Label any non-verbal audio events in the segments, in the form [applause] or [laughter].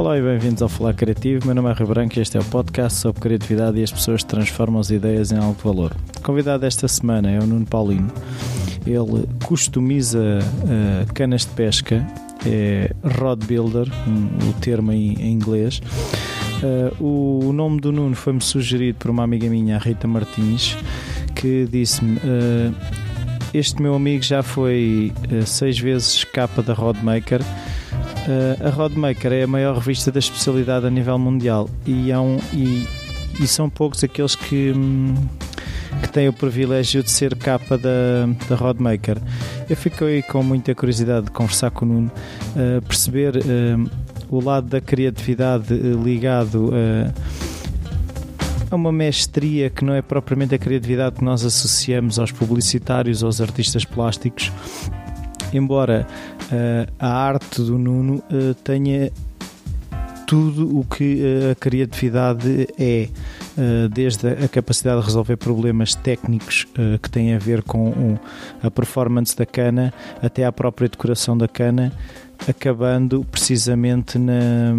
Olá e bem-vindos ao Falar Criativo. Meu nome é Rui Branco e este é o podcast sobre criatividade e as pessoas transformam as ideias em algo de valor. O convidado desta semana é o Nuno Paulino. Ele customiza uh, canas de pesca, é rod builder, um, o termo em, em inglês. Uh, o nome do Nuno foi-me sugerido por uma amiga minha, a Rita Martins, que disse-me: uh, Este meu amigo já foi seis vezes capa da Rodmaker. Uh, a Rodmaker é a maior revista da especialidade a nível mundial e, há um, e, e são poucos aqueles que, hum, que têm o privilégio de ser capa da, da Rodmaker. Eu fiquei com muita curiosidade de conversar com o Nuno, uh, perceber uh, o lado da criatividade ligado a uma mestria que não é propriamente a criatividade que nós associamos aos publicitários aos artistas plásticos. Embora uh, a arte do Nuno uh, tenha tudo o que uh, a criatividade é, desde a capacidade de resolver problemas técnicos que têm a ver com a performance da cana até à própria decoração da cana, acabando precisamente na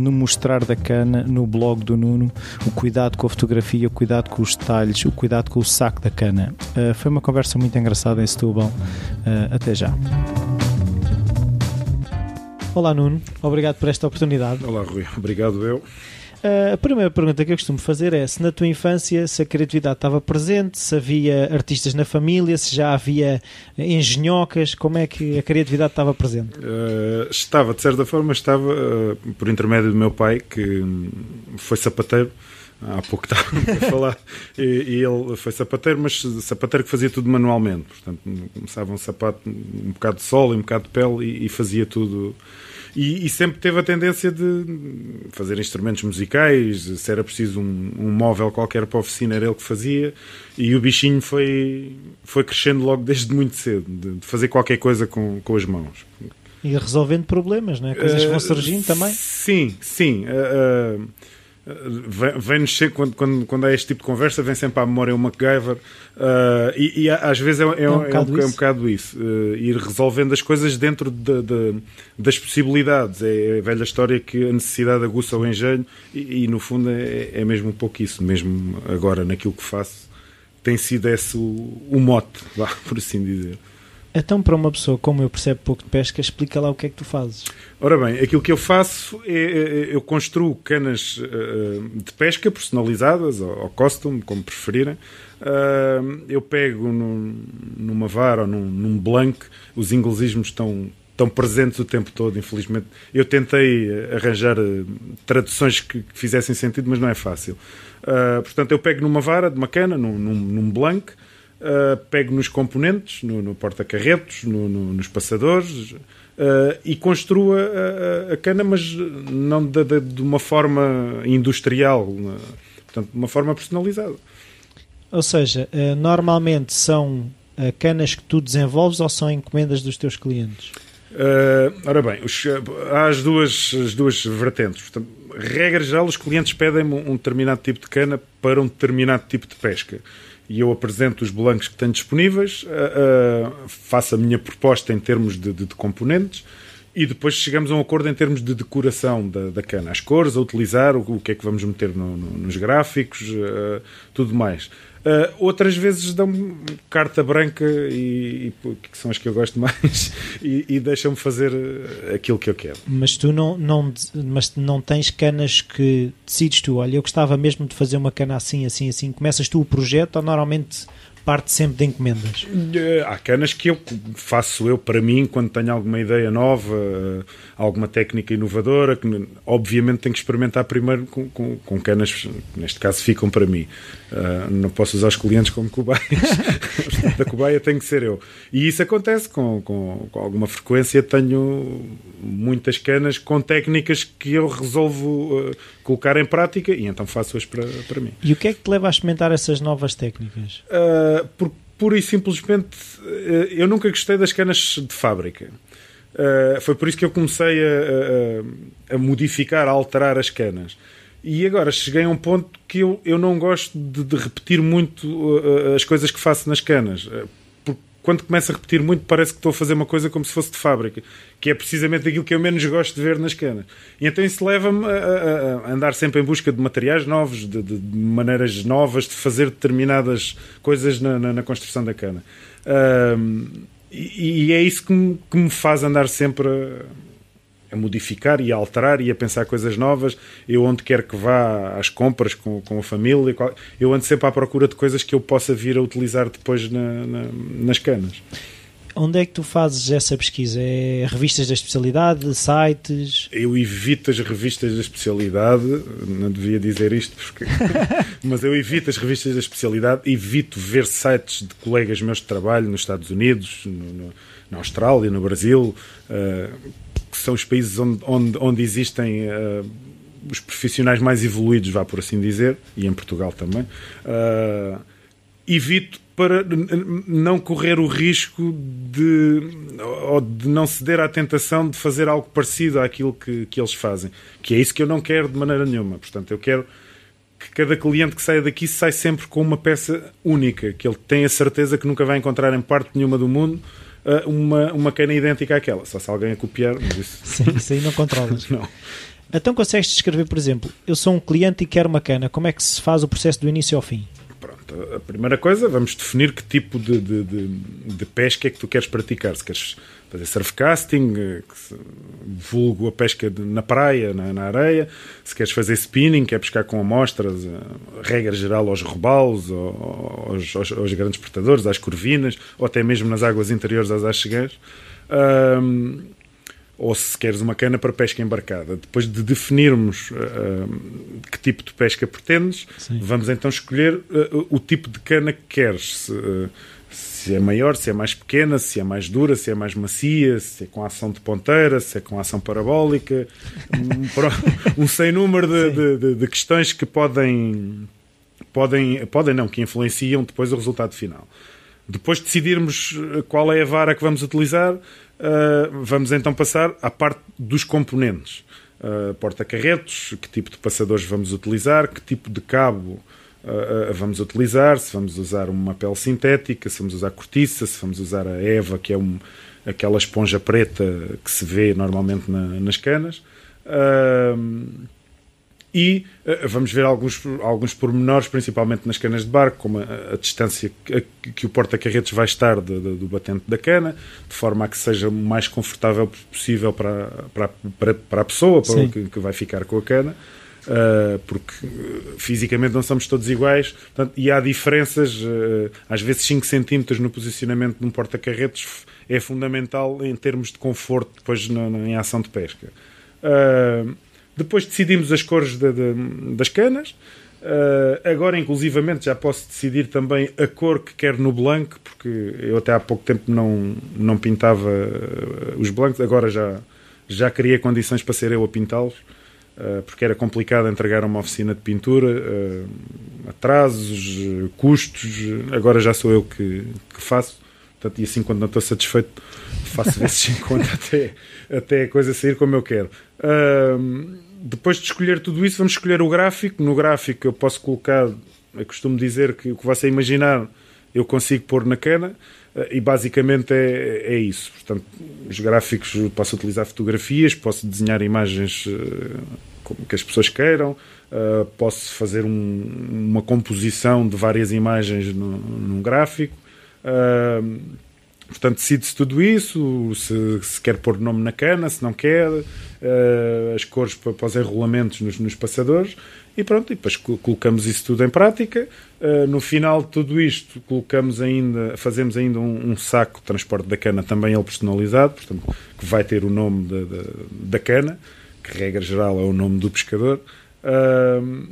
no mostrar da cana, no blog do Nuno, o cuidado com a fotografia, o cuidado com os detalhes, o cuidado com o saco da cana. Uh, foi uma conversa muito engraçada em Setúbal. Uh, até já. Olá Nuno, obrigado por esta oportunidade. Olá Rui, obrigado eu. Uh, a primeira pergunta que eu costumo fazer é se na tua infância se a criatividade estava presente, se havia artistas na família, se já havia engenhocas, como é que a criatividade estava presente? Uh, estava, de certa forma, estava uh, por intermédio do meu pai, que foi sapateiro há pouco estava [laughs] a falar, e, e, ele foi sapateiro, mas sapateiro que fazia tudo manualmente. Portanto, começava um sapato, um bocado de sol e um bocado de pele e, e fazia tudo e, e, sempre teve a tendência de fazer instrumentos musicais, se era preciso um, um, móvel qualquer para a oficina, era ele que fazia, e o bichinho foi, foi crescendo logo desde muito cedo, de, de fazer qualquer coisa com, com as mãos. E resolvendo problemas, não é? Coisas que vão surgindo uh, também? Sim, sim. Uh, uh, vem-nos quando, quando, quando há este tipo de conversa, vem sempre à memória o MacGyver uh, e, e, às vezes é, é, é, um, é, um, é um bocado isso, uh, ir resolvendo as coisas dentro de, de, das possibilidades. É, é a velha história que a necessidade aguça o engenho e, e no fundo é, é, mesmo um pouco isso, mesmo agora naquilo que faço, tem sido esse o, o mote, por assim dizer. Então, para uma pessoa como eu percebo pouco de pesca, explica lá o que é que tu fazes. Ora bem, aquilo que eu faço é, é eu construo canas uh, de pesca personalizadas, ou, ou custom, como preferirem. Uh, eu pego num, numa vara ou num, blank, os inglesismos estão, estão presentes o tempo todo, infelizmente. Eu tentei arranjar traduções que, fizessem sentido, mas não é fácil. Portanto, eu pego numa vara de uma cana, num blank, uh, pego nos componentes, no, no porta-carretos, no, no, nos passadores uh, e construo a, a, cana, mas não de, de, de, uma forma industrial, portanto, de uma forma personalizada. Ou seja, uh, normalmente são canas que tu desenvolves ou são encomendas dos teus clientes? Uh, ora bem, os, há as duas, as duas vertentes. Portanto, regra geral, os clientes pedem um determinado tipo de cana para um determinado tipo de pesca e eu apresento os blancos que tenho disponíveis, uh, uh, faço a minha proposta em termos de, de, de, componentes e depois chegamos a um acordo em termos de decoração da, da cana, as cores a utilizar, o, o que é que vamos meter no, no, nos gráficos, uh, tudo mais. Uh, outras vezes dão-me carta branca e, e, que são as que eu gosto mais [laughs] e, e deixam-me fazer uh, aquilo que eu quero. Mas tu não, não, mas não tens canas que decides tu, olha, eu gostava mesmo de fazer uma cana assim, assim, assim. Começas tu o projeto ou normalmente parte sempre de encomendas? Há canas que eu faço eu para mim quando tenho alguma ideia nova, alguma técnica inovadora, que obviamente tenho que experimentar primeiro com, com, com canas que neste caso ficam para mim. Uh, não posso usar os clientes como cobaias. [laughs] da cobaia tem que ser eu. E isso acontece com, com, com, alguma frequência. Tenho muitas canas com técnicas que eu resolvo uh, colocar em prática e então faço-as para, para mim. E o que é que te leva a experimentar essas novas técnicas? Uh, por, pura e simplesmente, eu nunca gostei das canas de fábrica. Uh, foi por isso que eu comecei a, a, a, modificar, a alterar as canas. E agora cheguei a um ponto que eu, eu não gosto de, de repetir muito uh, as coisas que faço nas canas. Quando começo a repetir muito, parece que estou a fazer uma coisa como se fosse de fábrica, que é precisamente aquilo que eu menos gosto de ver nas canas. E então isso leva-me a, a, a, andar sempre em busca de materiais novos, de, de, maneiras novas de fazer determinadas coisas na, na, na construção da cana. Um, e, e, é isso que me, que me faz andar sempre a a modificar e a alterar e a pensar coisas novas. Eu, onde quer que vá às compras com, com a família, eu ando sempre à procura de coisas que eu possa vir a utilizar depois na, na, nas canas. Onde é que tu fazes essa pesquisa? É revistas da especialidade, sites? Eu evito as revistas da especialidade, não devia dizer isto, porque... [laughs] mas eu evito as revistas da especialidade, evito ver sites de colegas meus de trabalho nos Estados Unidos, no, no, na Austrália, no Brasil. Uh, que são os países onde, onde, onde existem uh, os profissionais mais evoluídos, vá por assim dizer, e em Portugal também, uh, evito para não correr o risco de, ou de não ceder à tentação de fazer algo parecido àquilo que, que eles fazem. Que é isso que eu não quero de maneira nenhuma. Portanto, eu quero que cada cliente que saia daqui sai sempre com uma peça única, que ele tenha certeza que nunca vai encontrar em parte nenhuma do mundo uma, uma cana idêntica àquela. Só se alguém a copiar, mas isso. [laughs] Sim, isso aí não controlas. não. Então consegues descrever, por exemplo, eu sou um cliente e quero uma cana, como é que se faz o processo do início ao fim? A primeira coisa, vamos definir que tipo de, de, de, de pesca é que tu queres praticar. Se queres fazer surfcasting, eh, vulgo a pesca na praia, na, na, areia, se queres fazer spinning, que é pescar com amostras, eh, regra geral aos robalos, aos, aos, aos, grandes portadores, às corvinas, ou até mesmo nas águas interiores às achegas. Um, ou se queres uma cana para pesca embarcada. Depois de definirmos uh, que tipo de pesca pretendes, Sim. vamos então escolher uh, o tipo de cana que queres. Se, uh, se, é maior, se é mais pequena, se é mais dura, se é mais macia, se é com ação de ponteira, se é com ação parabólica. um, [laughs] um sem número de, de, de, de, questões que podem, podem, podem não, que influenciam depois o resultado final. Depois de decidirmos qual é a vara que vamos utilizar, Uh, vamos então passar à parte dos componentes. Uh, Porta-carretos, que tipo de passadores vamos utilizar, que tipo de cabo uh, vamos utilizar, se vamos usar uma pele sintética, se vamos usar cortiça, se vamos usar a EVA, que é um, aquela esponja preta que se vê normalmente na, nas canas. Uh, e uh, vamos ver alguns, alguns pormenores, principalmente nas canas de barco, como a, a distância que, a, que o porta-carretos vai estar de, de, do batente da cana, de forma a que seja o mais confortável possível para, para, para, para a pessoa para que, que, vai ficar com a cana. Uh, porque fisicamente não somos todos iguais portanto, e há diferenças, uh, às vezes 5 centímetros no posicionamento de um porta-carretos é fundamental em termos de conforto depois na, na em ação de pesca. Uh, depois decidimos as cores de, de, das canas. Uh, agora, inclusivamente, já posso decidir também a cor que quero no blanco, porque eu até há pouco tempo não, não pintava uh, os blancos, agora já, já criei condições para ser eu a pintá-los, uh, porque era complicado entregar a uma oficina de pintura, atrasos, custos, agora já sou eu que, que faço. Portanto, e assim, quando não estou satisfeito, faço vezes 50 [laughs] até, até a coisa sair como eu quero. Uh, depois de escolher tudo isso, vamos escolher o gráfico. No gráfico eu posso colocar, eu costumo dizer que o que você imaginar eu consigo pôr na cana eh, e basicamente é, é isso. Portanto, os gráficos posso utilizar fotografias, posso desenhar imagens eh, que as pessoas queiram, eh, posso fazer um, uma composição de várias imagens no, num gráfico. Portanto, decide-se tudo isso, se, se, quer pôr nome na cana, se não quer, uh, as cores para, para os enrolamentos nos, nos, passadores e pronto, e depois colocamos isso tudo em prática. Uh, no final de tudo isto, colocamos ainda, fazemos ainda um, um, saco de transporte da cana, também ele personalizado, portanto, que vai ter o nome da, da, cana, que regra geral é o nome do pescador. Uh,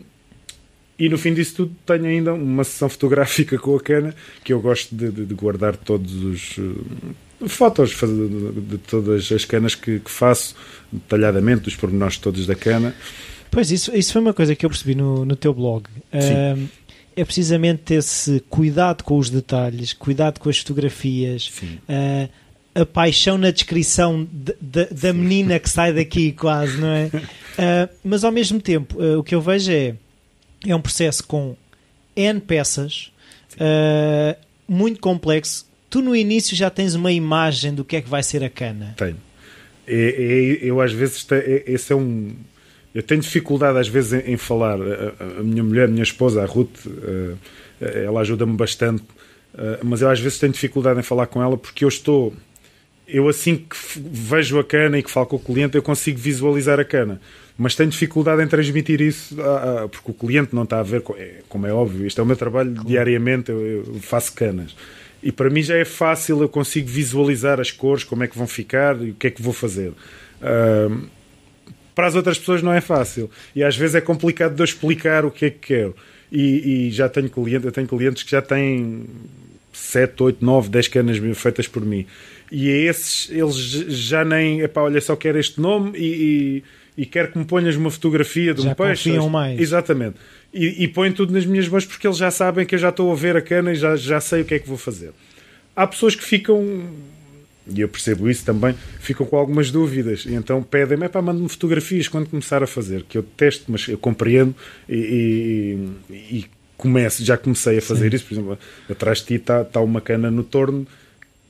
e no fim disso tudo tenho ainda uma sessão [laughs] fotográfica com a cana que eu gosto de, de, de guardar todos os uh, fotos de, de, todas as canas que, que, faço, detalhadamente, dos pormenores todos da cana. Pois, isso, isso foi uma coisa que eu percebi no, no teu blog. Uh, é precisamente esse cuidado com os detalhes, cuidado com as fotografias. Uh, a paixão na descrição de, de, da menina que sai daqui, quase, não é? Uh, [laughs] mas ao mesmo tempo, uh, o que eu vejo é é um processo com N peças, uh, muito complexo, tu no início já tens uma imagem do que é que vai ser a cana. Tenho. É, é, eu às vezes é, esse é um eu tenho dificuldade às vezes em, em falar a, a, minha mulher, a minha esposa, a Ruth uh, ela ajuda-me bastante uh, mas eu às vezes tenho dificuldade em falar com ela porque eu estou eu assim que vejo a cana e que falo com o cliente eu consigo visualizar a cana mas tenho dificuldade em transmitir isso porque o cliente não está a ver como é óbvio, isto é o meu trabalho claro. diariamente, eu, faço canas e para mim já é fácil, eu consigo visualizar as cores, como é que vão ficar e o que é que vou fazer. Uh, para as outras pessoas não é fácil e às vezes é complicado de eu explicar o que é que quero. E, e já tenho clientes, eu tenho clientes que já têm 7, 8, 9, 10 canas feitas por mim. E a esses, eles já nem, epá, olha, só quero este nome e, e, e quero que me ponhas uma fotografia de já um peixe. Confiam mais. Exatamente e, e põe tudo nas minhas mãos porque eles já sabem que eu já estou a ver a cana e já, já sei o que é que vou fazer. Há pessoas que ficam, e eu percebo isso também, ficam com algumas dúvidas e então pedem-me, é para manda-me fotografias quando começar a fazer, que eu testo, mas eu compreendo e, e, e começo, já comecei a fazer Sim. isso, por exemplo, atrás de ti está, está uma cana no torno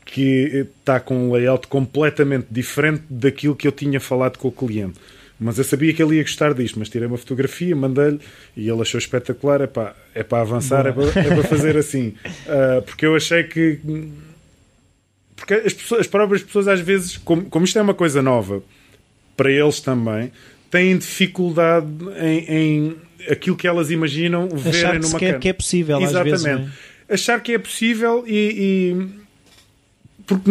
que está com um layout completamente diferente daquilo que eu tinha falado com o cliente mas eu sabia que ele ia gostar disto, mas tirei uma fotografia, mandei-lhe e ele achou espetacular. É para, é para avançar, é para, é para, fazer assim. Uh, [laughs] porque eu achei que. Porque as, pessoas, as próprias pessoas, às vezes, como, como isto é uma coisa nova para eles também, têm dificuldade em, em aquilo que elas imaginam verem numa câmera. que é possível, Exatamente. Às vezes, é? Achar que é possível e, e porque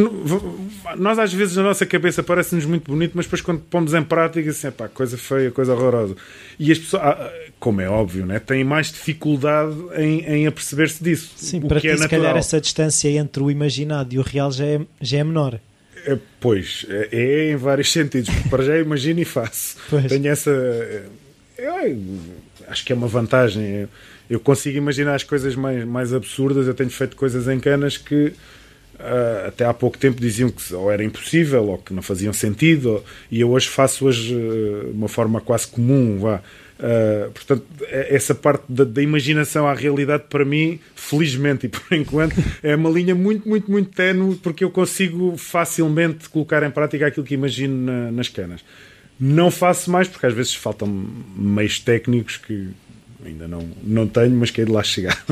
nós às vezes na nossa cabeça parece-nos muito bonito, mas depois quando pomos em prática, assim, pá, coisa feia, coisa horrorosa. E as pessoas, ah, como é óbvio, né, têm mais dificuldade em, em aperceber-se disso. Sim, para ti, é se calhar, essa distância entre o imaginado e o real já é, já é menor. É, pois, é, é, em vários sentidos. Para já imagino e faço. [laughs] Pois. Tenho essa. Eu, acho que é uma vantagem. Eu, eu consigo imaginar as coisas mais, mais absurdas. Eu tenho feito coisas em canas que Uh, até há pouco tempo diziam que ou era impossível ou que não faziam sentido, ou, e eu hoje faço-as uh, de uma forma quase comum. Vá. Uh, portanto, é, essa parte da, da, imaginação à realidade, para mim, felizmente e por [laughs] enquanto, é uma linha muito, muito, muito tenue, porque eu consigo facilmente colocar em prática aquilo que imagino na, nas canas. Não faço mais, porque às vezes faltam meios técnicos que ainda não, não tenho, mas que é de lá chegar.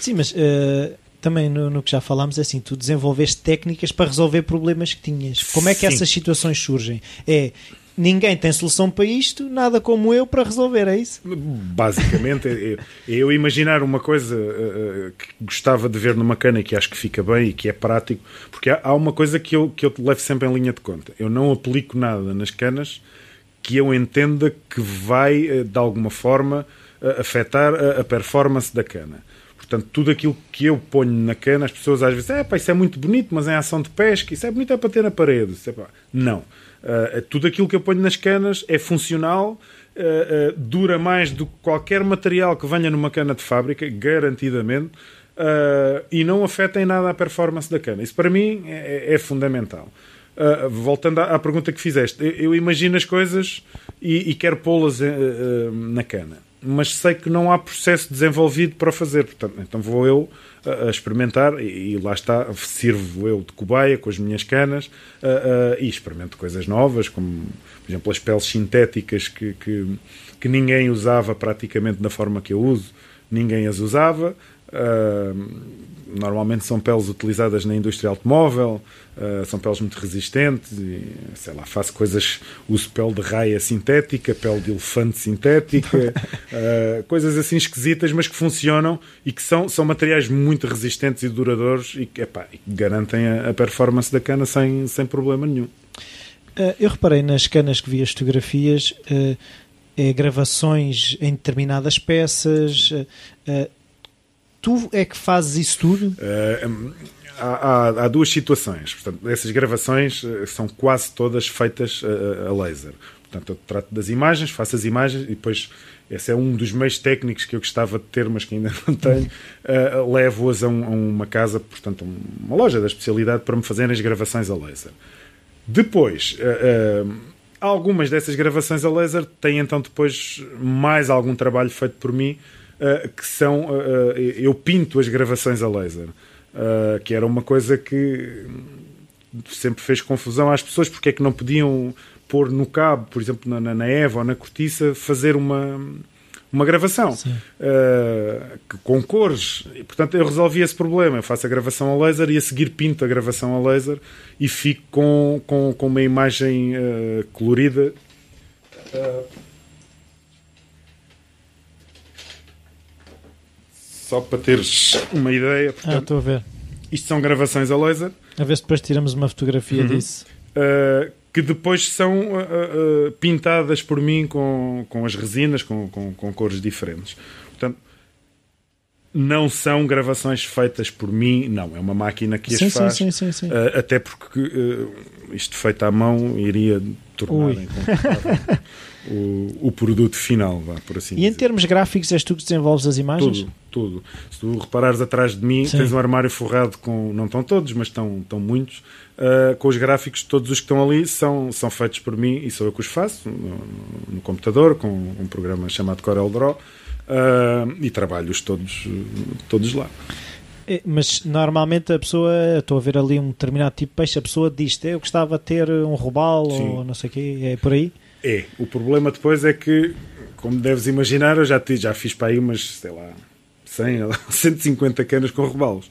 Sim, mas uh, também no, no, que já falámos, é assim, tu desenvolveste técnicas para resolver problemas que tinhas. Como é que Sim. essas situações surgem? É ninguém tem solução para isto, nada como eu para resolver, é isso? Basicamente, é, é eu imaginar uma coisa uh, que gostava de ver numa cana e que acho que fica bem e que é prático, porque há, há, uma coisa que eu, que eu levo sempre em linha de conta. Eu não aplico nada nas canas que eu entenda que vai, uh, de alguma forma, afetar a, a performance da cana. Portanto, tudo aquilo que eu ponho na cana, as pessoas às vezes, é pá, isso é muito bonito, mas é ação de pesca, isso é bonito é para ter na parede. É, pá. Não. Uh, tudo aquilo que eu ponho nas canas é funcional, uh, uh, dura mais do que qualquer material que venha numa cana de fábrica, garantidamente, e não afeta em nada a performance da cana. Isso para mim é, é fundamental. voltando à, à, pergunta que fizeste, eu, eu imagino as coisas e, e quero pô-las na cana mas sei que não há processo desenvolvido para fazer. Portanto, então vou eu uh, a experimentar e, e, lá está, sirvo eu de cobaia com as minhas canas uh, uh, e experimento coisas novas, como por exemplo as peles sintéticas que, que, que, ninguém usava praticamente da forma que eu uso, ninguém as usava. Normalmente são peles utilizadas na indústria automóvel, Uh, são peles muito resistentes e, sei lá, faço coisas, uso pele de raia sintética, pele de elefante sintética, uh, [laughs] coisas assim esquisitas, mas que funcionam e que são, são materiais muito resistentes e duradouros e que epá, garantem a, a, performance da cana sem, sem problema nenhum. Uh, eu reparei nas canas que vi as fotografias, é, gravações em determinadas peças. Tu é que fazes isso tudo? há, há, duas situações. Portanto, essas gravações eh, são quase todas feitas a, a, laser. Portanto, eu trato das imagens, faço as imagens e depois, esse é um dos meios técnicos que eu gostava de ter, mas que ainda [laughs] não tenho, uh, levo-as a, um, a, uma casa, portanto, uma loja da especialidade para me fazerem as gravações a laser. Depois, uh, uh, algumas dessas gravações a laser têm então depois mais algum trabalho feito por mim, que são, eu pinto as gravações a laser. uh, que era uma coisa que sempre fez confusão às pessoas, porque é que não podiam pôr no cabo, por exemplo, na, na Eva ou na cortiça, fazer uma, uma gravação uh, com cores. E, portanto, eu resolvi esse problema. Eu faço a gravação a laser e a seguir pinto a gravação a laser e fico com, com, com uma imagem uh, colorida. Uh, só para teres uma ideia. Portanto, ah, estou a ver. Isto são gravações a laser. A ver se depois tiramos uma fotografia uhum. disso. Uh, que depois são uh, uh, pintadas por mim com, com as resinas, com, com, com, cores diferentes. Portanto, não são gravações feitas por mim, não. É uma máquina que sim, as faz. Sim, sim, sim, até porque isto feito à mão iria tornar [laughs] o, o produto final, vá, por assim E dizer. em termos gráficos, és tu que desenvolves as imagens? Tudo, tudo. Se tu reparares atrás de mim, Sim. tens um armário forrado com, não estão todos, mas estão, estão muitos, uh, com os gráficos, todos os que estão ali são, são feitos por mim e sou eu que os faço, no, no computador, com um programa chamado CorelDRAW, uh, e trabalho-os todos, todos lá. É, mas normalmente a pessoa, estou a ver ali um determinado tipo de peixe, a pessoa diz eu gostava de ter um robalo ou não sei o quê, é por aí? É. O problema depois é que, como deves imaginar, eu já, já fiz para aí umas, sei lá, 100 ou 150 canas com robalos.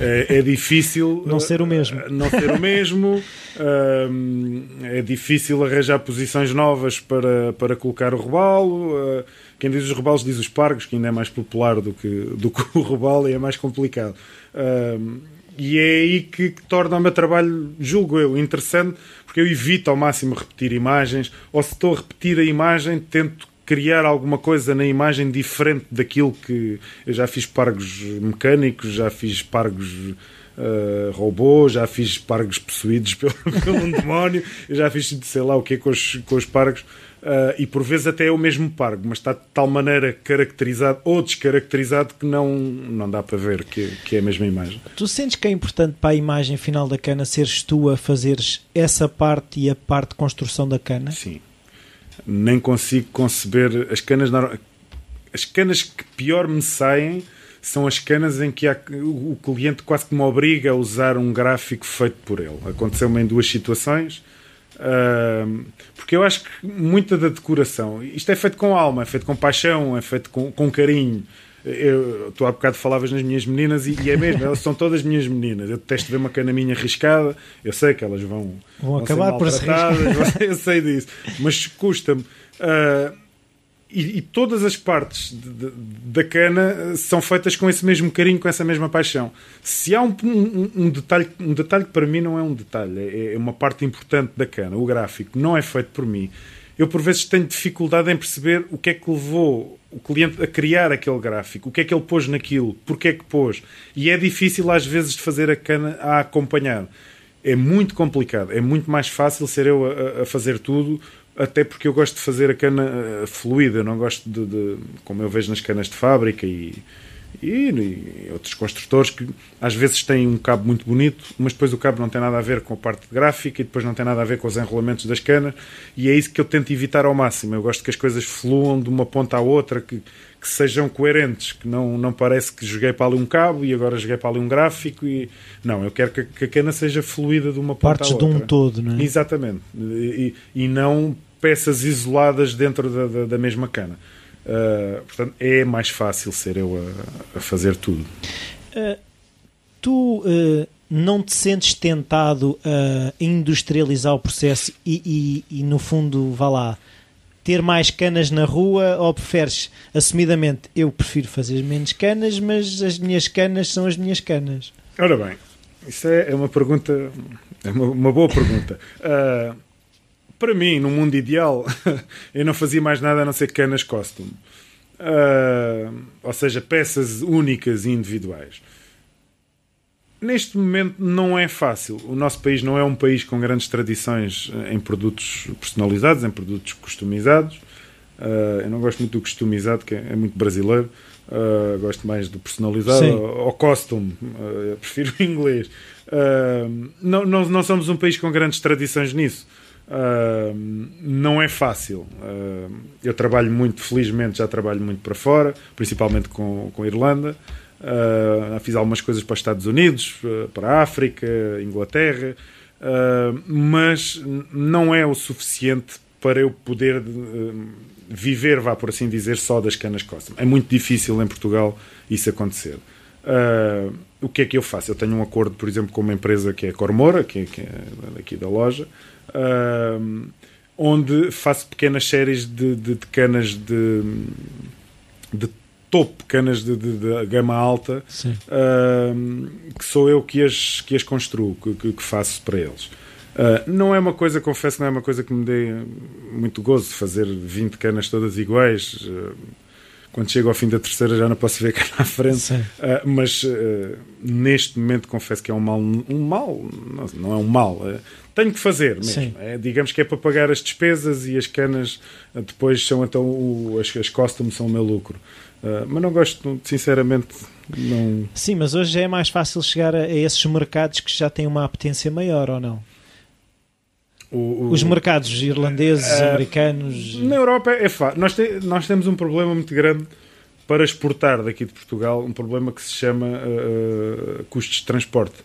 É, é, difícil não ser o mesmo. Uh, não ser o mesmo. Uh, [laughs] é difícil arranjar posições novas para, para colocar o robalo. Uh, quem diz os robalos diz os pargos, que ainda é mais popular do que, do que o robalo e é mais complicado. e é aí que, que torna o meu trabalho, julgo eu, interessante, porque eu evito ao máximo repetir imagens, ou se estou a repetir a imagem, tento criar alguma coisa na imagem diferente daquilo que eu já fiz pargos mecânicos, já fiz pargos uh, robôs, já fiz pargos possuídos [laughs] pelo, pelo demónio, já fiz sei lá o que com os, com os pargos. Uh, e por vezes até é o mesmo pargo, mas está de tal maneira caracterizado ou descaracterizado que não, não dá para ver que, que é a mesma imagem. Tu sentes que é importante para a imagem final da cana seres tu a fazeres essa parte e a parte de construção da cana? Sim. Nem consigo conceber as canas. As canas que pior me saem são as canas em que há, o cliente quase que me obriga a usar um gráfico feito por ele. Aconteceu-me em duas situações Uh, porque eu acho que muita da decoração, isto é feito com alma, é feito com paixão, é feito com, com carinho. Eu, tu há bocado falavas nas minhas meninas e, e, é mesmo, elas são todas minhas meninas. Eu detesto ver uma cana minha riscada, eu sei que elas vão, vão, vão acabar por ser [laughs] eu sei disso, mas custa-me. Uh, e, e, todas as partes de, de, da cana são feitas com esse mesmo carinho, com essa mesma paixão. Se há um, um, um, detalhe, um detalhe que para mim não é um detalhe, é, é uma parte importante da cana, o gráfico, não é feito por mim. Eu por vezes tenho dificuldade em perceber o que é que levou o cliente a criar aquele gráfico, o que é que ele pôs naquilo, porque é que pôs. E é difícil às vezes de fazer a cana a acompanhar. É muito complicado, é muito mais fácil ser eu a, a fazer tudo até porque eu gosto de fazer a cana uh, fluida, não gosto de, de, como eu vejo nas canas de fábrica e, e, e, outros construtores que às vezes têm um cabo muito bonito, mas depois o cabo não tem nada a ver com a parte gráfica e depois não tem nada a ver com os enrolamentos das canas, e é isso que eu tento evitar ao máximo. Eu gosto que as coisas fluam de uma ponta à outra, que, que sejam coerentes, que não, não parece que joguei para ali um cabo e agora joguei para ali um gráfico. E, não, eu quero que, que a cana seja fluida de uma ponta Partes à outra. de um todo, não é? Exatamente. E, e não peças isoladas dentro da, da, da mesma cana. Uh, portanto, é mais fácil ser eu a, a fazer tudo. Uh, tu uh, não te sentes tentado a industrializar o processo e, e, e, no fundo, vá lá, ter mais canas na rua ou preferes, assumidamente, eu prefiro fazer menos canas, mas as minhas canas são as minhas canas? Ora bem, isso é, é uma pergunta, é uma, uma boa pergunta. Para mim, no mundo ideal, [laughs] eu não fazia mais nada a não ser canas costume. Uh, ou seja, peças únicas e individuais. Neste momento não é fácil. O nosso país não é um país com grandes tradições em produtos personalizados, em produtos customizados. Uh, eu não gosto muito do customizado, que é, muito brasileiro. Uh, gosto mais do personalizado Sim. ou, costume. Prefiro [laughs] o inglês. não, não, não somos um país com grandes tradições nisso. Não é fácil. Uh, eu trabalho muito, felizmente, já trabalho muito para fora, principalmente com, com a Irlanda. Uh, fiz algumas coisas para os Estados Unidos, uh, para a África, Inglaterra, uh, mas não é o suficiente para eu poder viver, vá por assim dizer, só das canas custom. É muito difícil em Portugal isso acontecer. o que é que eu faço? Eu tenho um acordo, por exemplo, com uma empresa que é a Cormora, que é, que é daqui da loja, onde faço pequenas séries de, de, de canas de, de topo, canas de, de, de gama alta, uh, que sou eu que as, que as construo, que, que faço para eles. Uh, não é uma coisa, confesso, não é uma coisa que me dê muito gozo fazer 20 canas todas iguais. Uh, quando chego ao fim da terceira já não posso ver cá na frente. Uh, mas neste momento confesso que é um mal, um mal, não, é um mal. Tenho que fazer mesmo. É, digamos que é para pagar as despesas e as canas depois são então o, as, as costumes são o meu lucro. Uh, mas não gosto, sinceramente, não. Sim, mas hoje é mais fácil chegar a, a esses mercados que já têm uma apetência maior, ou não? O, o, Os mercados irlandeses, uh, americanos. Na Europa é fácil. Nós, te, nós temos um problema muito grande para exportar daqui de Portugal, um problema que se chama uh, custos de transporte.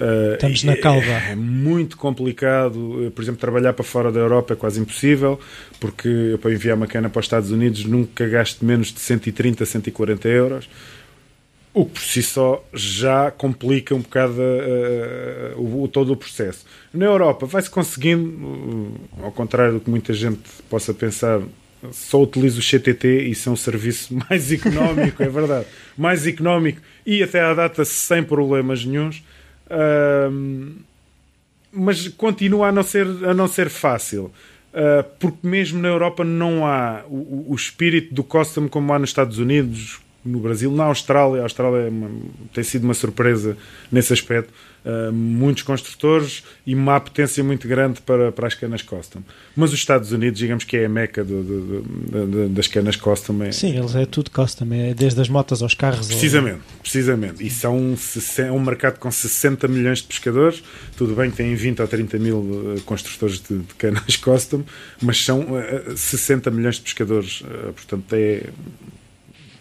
Uh, Estamos na calva. É, é, muito complicado. Por exemplo, trabalhar para fora da Europa é quase impossível, porque eu para enviar uma cana para os Estados Unidos nunca gasto menos de 130, 140 euros. O que por si só já complica um bocado uh, o, o, todo o processo. Na Europa vai-se conseguindo, uh, ao contrário do que muita gente possa pensar, só utilizo o CTT e isso é um serviço [laughs] mais económico, é verdade, mais económico e até à data sem problemas nenhums mas continua a não ser, a não ser fácil. Uh, porque mesmo na Europa não há o, o, espírito do custom como há nos Estados Unidos, no Brasil, na Austrália. A Austrália é uma, tem sido uma surpresa nesse aspecto. Uh, muitos construtores e uma potência muito grande para, para as canas custom. Mas os Estados Unidos, digamos que é a meca do, do, do, das canas custom. É... Sim, eles é tudo custom, é desde as motas aos carros. Precisamente, ou... precisamente. E são é um mercado com 60 milhões de pescadores. Tudo bem que têm 20 ou 30 mil eh, construtores de, de canas [laughs] custom, mas são uh, eh, 60 milhões de pescadores. Uh, portanto, é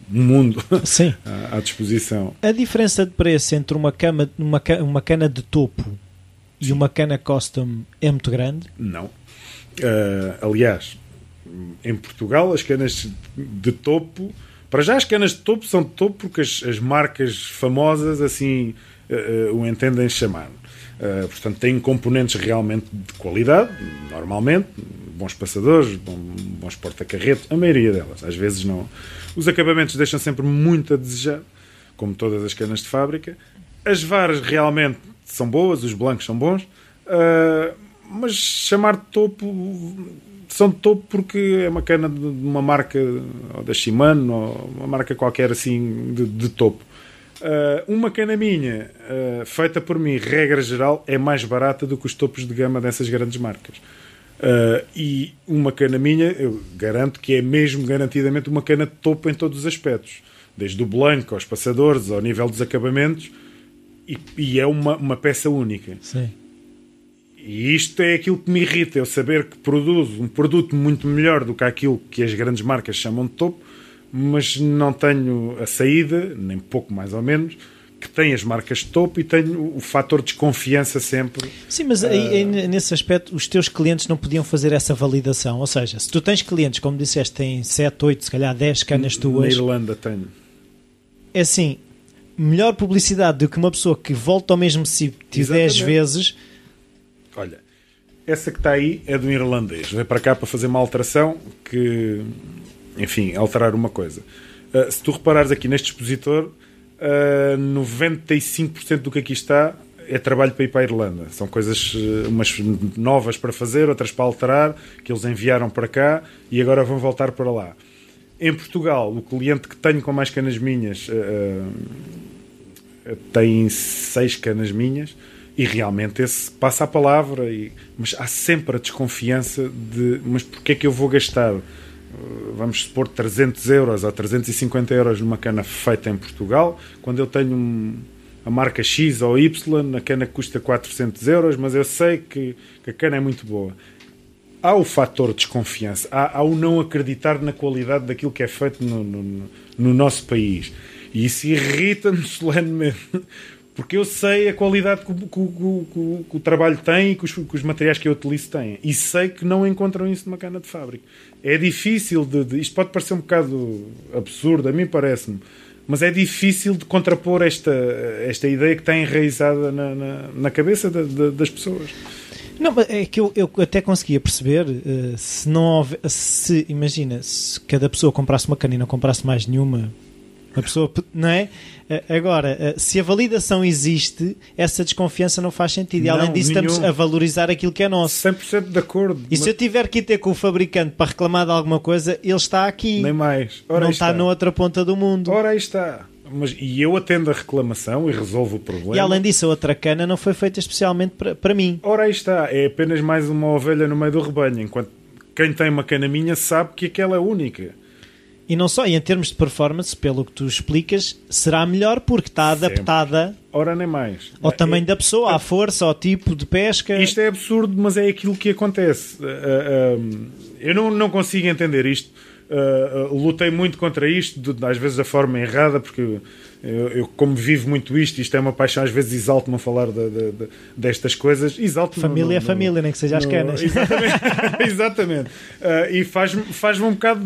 mundo [laughs] Sim. à, disposição. A diferença de preço entre uma, cama, uma, uma cana de topo e uma cana custom é muito grande? Não. Uh, aliás, em Portugal, as canas de topo. Para já, as canas de topo são de topo porque as, as marcas famosas assim uh, uh, o entendem chamar. Uh, portanto, têm componentes realmente de qualidade, normalmente, bons passadores, bons porta-carreto, a maioria delas. Às vezes não, os acabamentos deixam sempre muito a desejar, como todas as canas de fábrica. As varas realmente são boas, os blancos são bons, uh, mas chamar de topo são de topo porque é uma cana de uma marca ou da Shimano ou uma marca qualquer assim de, de topo. Uh, uma cana minha uh, feita por mim, regra geral, é mais barata do que os topos de gama dessas grandes marcas. Uh, e uma cana minha, eu garanto que é mesmo garantidamente uma cana de topo em todos os aspectos, desde o blanco aos passadores, ao nível dos acabamentos, e, e é uma, uma peça única. Sim. E isto é aquilo que me irrita, eu saber que produzo um produto muito melhor do que aquilo que as grandes marcas chamam de topo, mas não tenho a saída, nem pouco mais ou menos, que tem as marcas de topo e tem o fator desconfiança sempre. Sim, mas aí, uh... nesse aspecto os teus clientes não podiam fazer essa validação. Ou seja, se tu tens clientes, como disseste, têm 7, 8, se calhar 10 canas tuas. Na Irlanda tenho. É assim, melhor publicidade do que uma pessoa que volta ao mesmo sítio 10 vezes. Olha, essa que está aí é do irlandês. Veio para cá para fazer uma alteração que, enfim, alterar uma coisa. Uh, se tu reparares aqui neste expositor, uh, ah, 95% do que aqui está é trabalho para ir para a Irlanda. São coisas, ah, umas novas para fazer, outras para alterar, que eles enviaram para cá e agora vão voltar para lá. Em Portugal, o cliente que tenho com mais canas minhas uh, tem seis canas minhas e realmente esse passa a palavra. E, mas há sempre a desconfiança de mas porquê é que eu vou gastar vamos supor 300 euros ou 350 euros numa cana feita em Portugal, quando eu tenho um, a marca X ou Y, a cana custa 400 euros, mas eu sei que, que a cana é muito boa. Há o fator desconfiança, há, há o não acreditar na qualidade daquilo que é feito no, no, no nosso país. E isso irrita-me [laughs] solenemente. Porque eu sei a qualidade que, que, que, que o trabalho tem e que os, os, materiais que eu utilizo têm. E sei que não encontram isso numa cana de fábrica. É difícil de, de Isto pode parecer um bocado absurdo, a mim parece-me. Mas é difícil de contrapor esta, esta ideia que está enraizada na, na, na cabeça das pessoas. Não, é que eu, eu até conseguia perceber uh, se não houver, se imagina, se cada pessoa comprasse uma cana e não comprasse mais nenhuma, a pessoa, não é? Agora, se a validação existe, essa desconfiança não faz sentido. E além disso, nenhum. estamos a valorizar aquilo que é nosso. 100% de acordo. E mas... se eu tiver que ir ter com o fabricante para reclamar de alguma coisa, ele está aqui. Nem mais. Ora não está, está na outra ponta do mundo. Ora, aí está. Mas, e eu atendo a reclamação e resolvo o problema. E além disso, a outra cana não foi feita especialmente para, para mim. Ora, aí está. É apenas mais uma ovelha no meio do rebanho. Enquanto quem tem uma cana minha sabe que aquela é única. E não só, e em termos de performance, pelo que tu explicas, será melhor porque está adaptada Sempre. Ora, nem mais. ao tamanho é, da pessoa, é, à força, ao tipo de pesca. Isto é absurdo, mas é aquilo que acontece. Uh, uh, eu não, não consigo entender isto. Uh, lutei muito contra isto, de, às vezes da forma errada, porque eu, eu, como vivo muito isto, isto é uma paixão, às vezes exalto-me a falar de, de, de, destas coisas. Exalto família é família, nem que seja as canas. Exatamente. [laughs] exatamente. e faz-me faz um bocado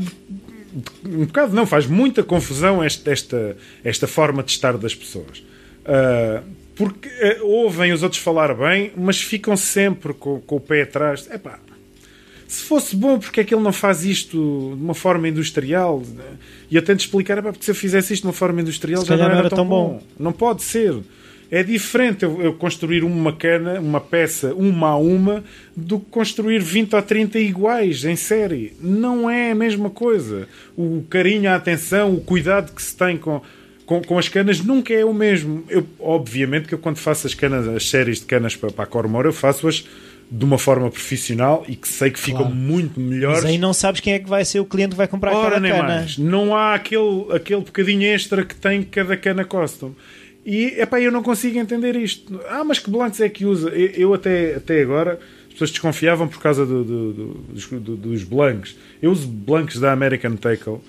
um bocado não, faz muita confusão esta, esta, esta forma de estar das pessoas. Uh, porque uh, ouvem os outros falar bem, mas ficam sempre com, com o pé atrás. Epá, se fosse bom, porque é que ele não faz isto de uma forma industrial? E eu tento explicar, epá, porque se eu fizesse isto de uma forma industrial se já não era, não era tão, tão bom. bom. Não pode ser. É diferente eu, eu, construir uma cana, uma peça, uma a uma, do que construir 20 ou 30 iguais em série. Não é a mesma coisa. O carinho, a atenção, o cuidado que se tem com, com, com as canas nunca é o mesmo. Eu, obviamente que eu quando faço as canas, as séries de canas para, para a Cormor, eu faço-as de uma forma profissional e que sei que ficam claro. muito melhores. Mas aí não sabes quem é que vai ser o cliente que vai comprar Ora, cada cana. Mais. Não há aquele, aquele bocadinho extra que tem cada cana custom. E epá, eu não consigo entender isto. Ah, mas que blancos é que usa? Eu, até, até agora as pessoas desconfiavam por causa do, do, do, dos blancos. Eu uso blancos da American Tackle.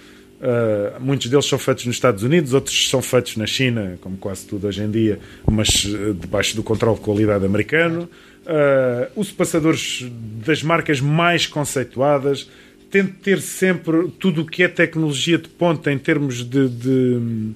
Uh, muitos deles são feitos nos Estados Unidos, outros são feitos na China, como quase tudo hoje em dia, mas uh, debaixo do controle de qualidade americano. Uh, uso passadores das marcas mais conceituadas. Tento ter sempre tudo o que é tecnologia de ponta em termos de, de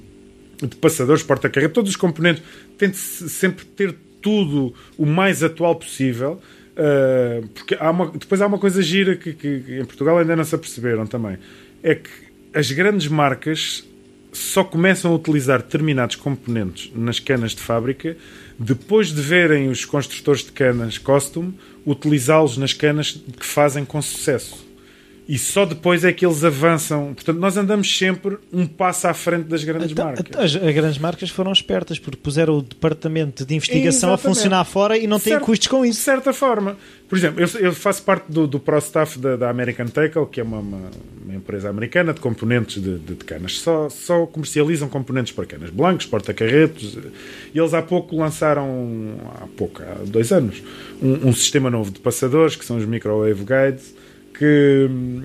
de passadores, porta-carreira, todos os componentes, tente -se sempre ter tudo o mais atual possível. Uh, porque há uma, depois há uma coisa gira que, que, que, em Portugal ainda não se aperceberam também. É que as grandes marcas só começam a utilizar determinados componentes nas canas de fábrica depois de verem os construtores de canas costume utilizá-los nas canas que fazem com sucesso e só depois é que eles avançam. Portanto, nós andamos sempre um passo à frente das grandes então, marcas. As, as, grandes marcas foram espertas porque puseram o departamento de investigação Exatamente. a funcionar fora e não têm custos com isso. De certa forma. Por exemplo, eu, eu faço parte do, do Pro Staff da, da American Tackle, que é uma, uma, uma, empresa americana de componentes de, de, de, canas. Só, só comercializam componentes para canas blancos, porta-carretos. E eles há pouco lançaram, há pouco, há dois anos, um, um sistema novo de passadores, que são os Microwave Guides que hum,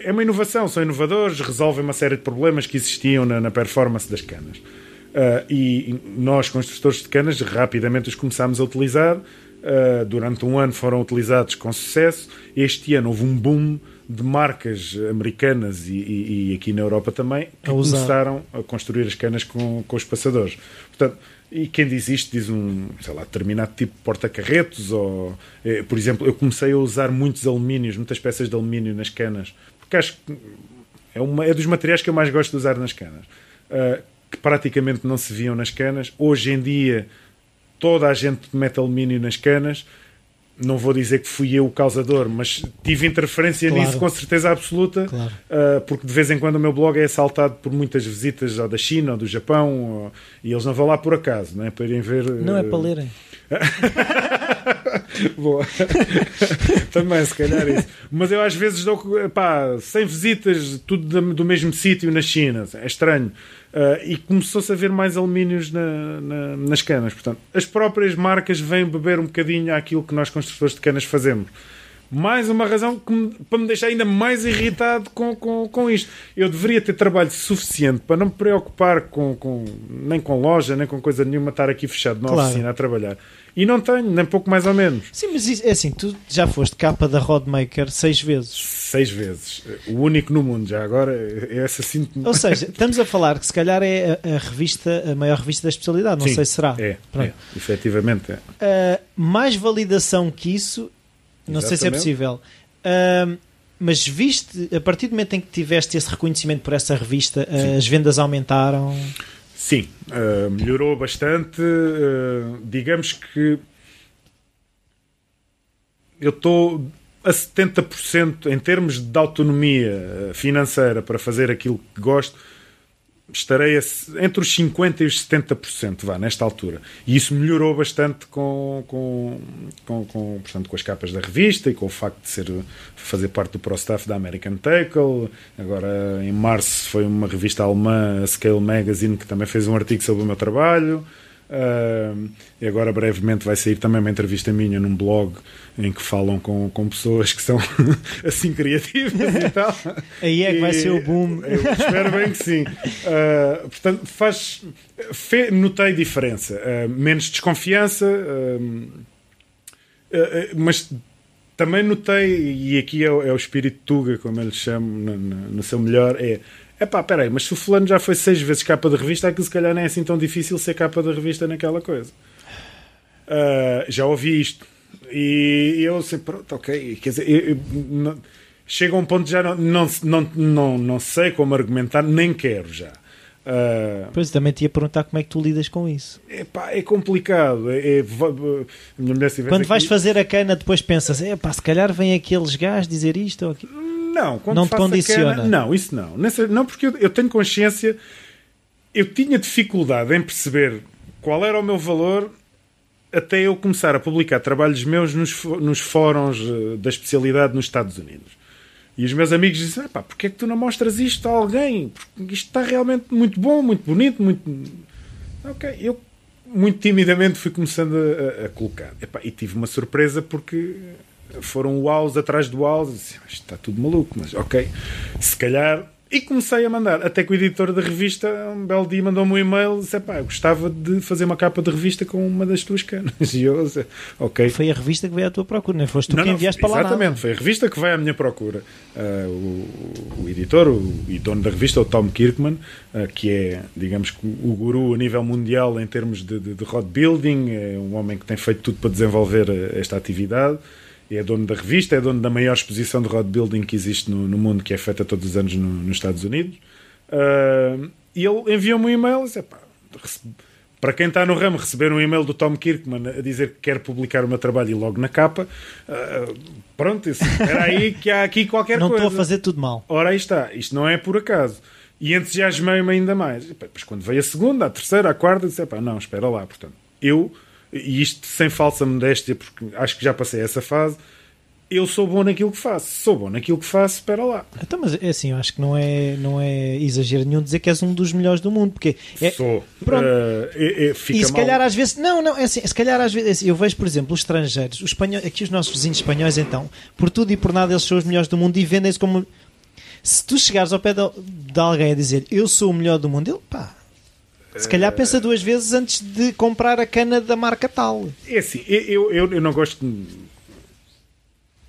é uma inovação, são inovadores, resolvem uma série de problemas que existiam na, na performance das canas. Uh, e nós, construtores de canas, rapidamente os começámos a utilizar. Uh, durante um ano foram utilizados com sucesso. Este ano houve um boom de marcas americanas e, e, e aqui na Europa também que a começaram a construir as canas com, com os passadores. Portanto, e quem diz isto diz um, sei lá, determinado tipo de porta-carretos, ou, eh, por exemplo, eu comecei a usar muitos alumínios, muitas peças de alumínio nas canas, porque acho que é, uma, é dos materiais que eu mais gosto de usar nas canas, uh, que praticamente não se viam nas canas. Hoje em dia, toda a gente mete alumínio nas canas não vou dizer que fui eu o causador, mas tive interferência claro. nisso com certeza absoluta, claro. uh, porque de vez em quando o meu blog é assaltado por muitas visitas ou da China ou do Japão, ou, e eles não vão lá por acaso, não é? para irem ver. Não uh... é para lerem. [laughs] Boa. [laughs] Também, se calhar isso. Mas eu às vezes dou pá, 100 visitas, tudo do mesmo sítio na China. É estranho. Uh, e começou-se a ver mais alumínios na, na, nas canas. Portanto, as próprias marcas vêm beber um bocadinho àquilo que nós construtores de canas fazemos. mais uma razão me, para me deixar ainda mais irritado com, com, com isto. Eu deveria ter trabalho suficiente para não me preocupar com, com nem com loja, nem com coisa nenhuma, estar aqui fechado na claro. oficina a trabalhar. E não tenho, nem pouco mais ou menos. Sim, mas é assim, tu já foste capa da Rodmaker seis vezes. Seis vezes. O único no mundo, já agora é essa sim. Ou seja, estamos a falar que se calhar é a, a revista, a maior revista da especialidade, não sim, sei se será. É, é efetivamente é. Uh, mais validação que isso, não Exatamente. sei se é possível. Uh, mas viste, a partir do momento em que tiveste esse reconhecimento por essa revista, uh, as vendas aumentaram? Sim, uh, melhorou bastante. Uh, digamos que eu estou a 70% em termos de autonomia financeira para fazer aquilo que gosto estarei entre os 50% e os 70%, vá, nesta altura. E isso melhorou bastante com, com, com, com, portanto, com as capas da revista e com o facto de ser, fazer parte do Pro-Staff da American Tackle. Agora, em março, foi uma revista alemã, a Scale Magazine, que também fez um artigo sobre o meu trabalho. Uh, e agora brevemente vai sair também uma entrevista minha num blog em que falam com, com pessoas que são [laughs] assim criativas e tal. Aí é que e, vai ser o boom. Espero bem que sim. Uh, portanto, faz. Fe, notei diferença. Uh, menos desconfiança, mas também notei, e aqui é o, é o espírito Tuga, como eu lhe chamo, no, no, no seu melhor, é é pá, peraí, mas se o fulano já foi seis vezes capa de revista, aquilo se calhar não é assim tão difícil ser capa de revista naquela coisa. Uh, já ouvi isto. E eu sei, pronto, ok. Quer dizer, eu, eu, não, chega a um ponto que já não, não, não, não, não sei como argumentar, nem quero já. Uh, pois também te ia perguntar como é que tu lidas com isso. É pá, é complicado. É, é, Quando vais fazer a cana, depois pensas, é pá, se calhar vem aqueles gajos dizer isto ou aquilo. Não, quando não te condiciona. Cana, não, isso não. Nessa, não, porque eu, eu, tenho consciência. Eu tinha dificuldade em perceber qual era o meu valor até eu começar a publicar trabalhos meus nos, nos fóruns eh, da especialidade nos Estados Unidos. E os meus amigos dizem: ah, pá, porquê é que tu não mostras isto a alguém? Porque isto está realmente muito bom, muito bonito, muito. Ok, eu muito timidamente fui começando a, a colocar. E tive uma surpresa porque foram wows atrás de wows. Disse, está tudo maluco, mas ok, se calhar. E comecei a mandar, até que o editor da revista, um belo dia, mandou-me um e-mail disse: pá, eu gostava de fazer uma capa de revista com uma das tuas canas. [laughs] E eu, disse, ok. Foi a revista que veio à tua procura, não? Foste tu não, que enviaste não, para lá. Exatamente, foi a revista que veio à minha procura. Uh, o, o, editor o, e dono da revista, o Tom Kirkman, uh, que é, digamos, o guru a nível mundial em termos de, de, de road building, é um homem que tem feito tudo para desenvolver eh, esta atividade é dono da revista, é dono da maior exposição de road building que existe no, no mundo, que é feita todos os anos no, nos Estados Unidos. Uh, e ele enviou-me um e-mail disse, para quem está no ramo, receber um e-mail do Tom Kirkman a dizer que quer publicar o meu trabalho e logo na capa, uh, pronto, era aí que há aqui qualquer não [laughs] coisa. Não estou a fazer tudo mal. Ora, aí está, isto não é por acaso. E entusiasmei-me ainda mais. E, depois, quando veio a segunda, a terceira, a quarta, disse: não, espera lá. Portanto, eu e isto sem falsa modéstia, porque acho que já passei essa fase. Eu sou bom naquilo que faço. Sou bom naquilo que faço, espera lá. Então, mas é assim, eu acho que não é, não é exagero nenhum dizer que és um dos melhores do mundo, porque é, sou. Pronto. Uh, é, é, e se mal. calhar às vezes, não, não, é assim, se calhar às vezes, é assim, eu vejo, por exemplo, os estrangeiros, os espanhóis, aqui os nossos vizinhos espanhóis, então, por tudo e por nada, eles são os melhores do mundo e vendem-se como. Se tu chegares ao pé de, de alguém a dizer eu sou o melhor do mundo, ele pá, se calhar pensa duas vezes antes de comprar a cana da marca tal. É assim, eu, eu, eu não gosto.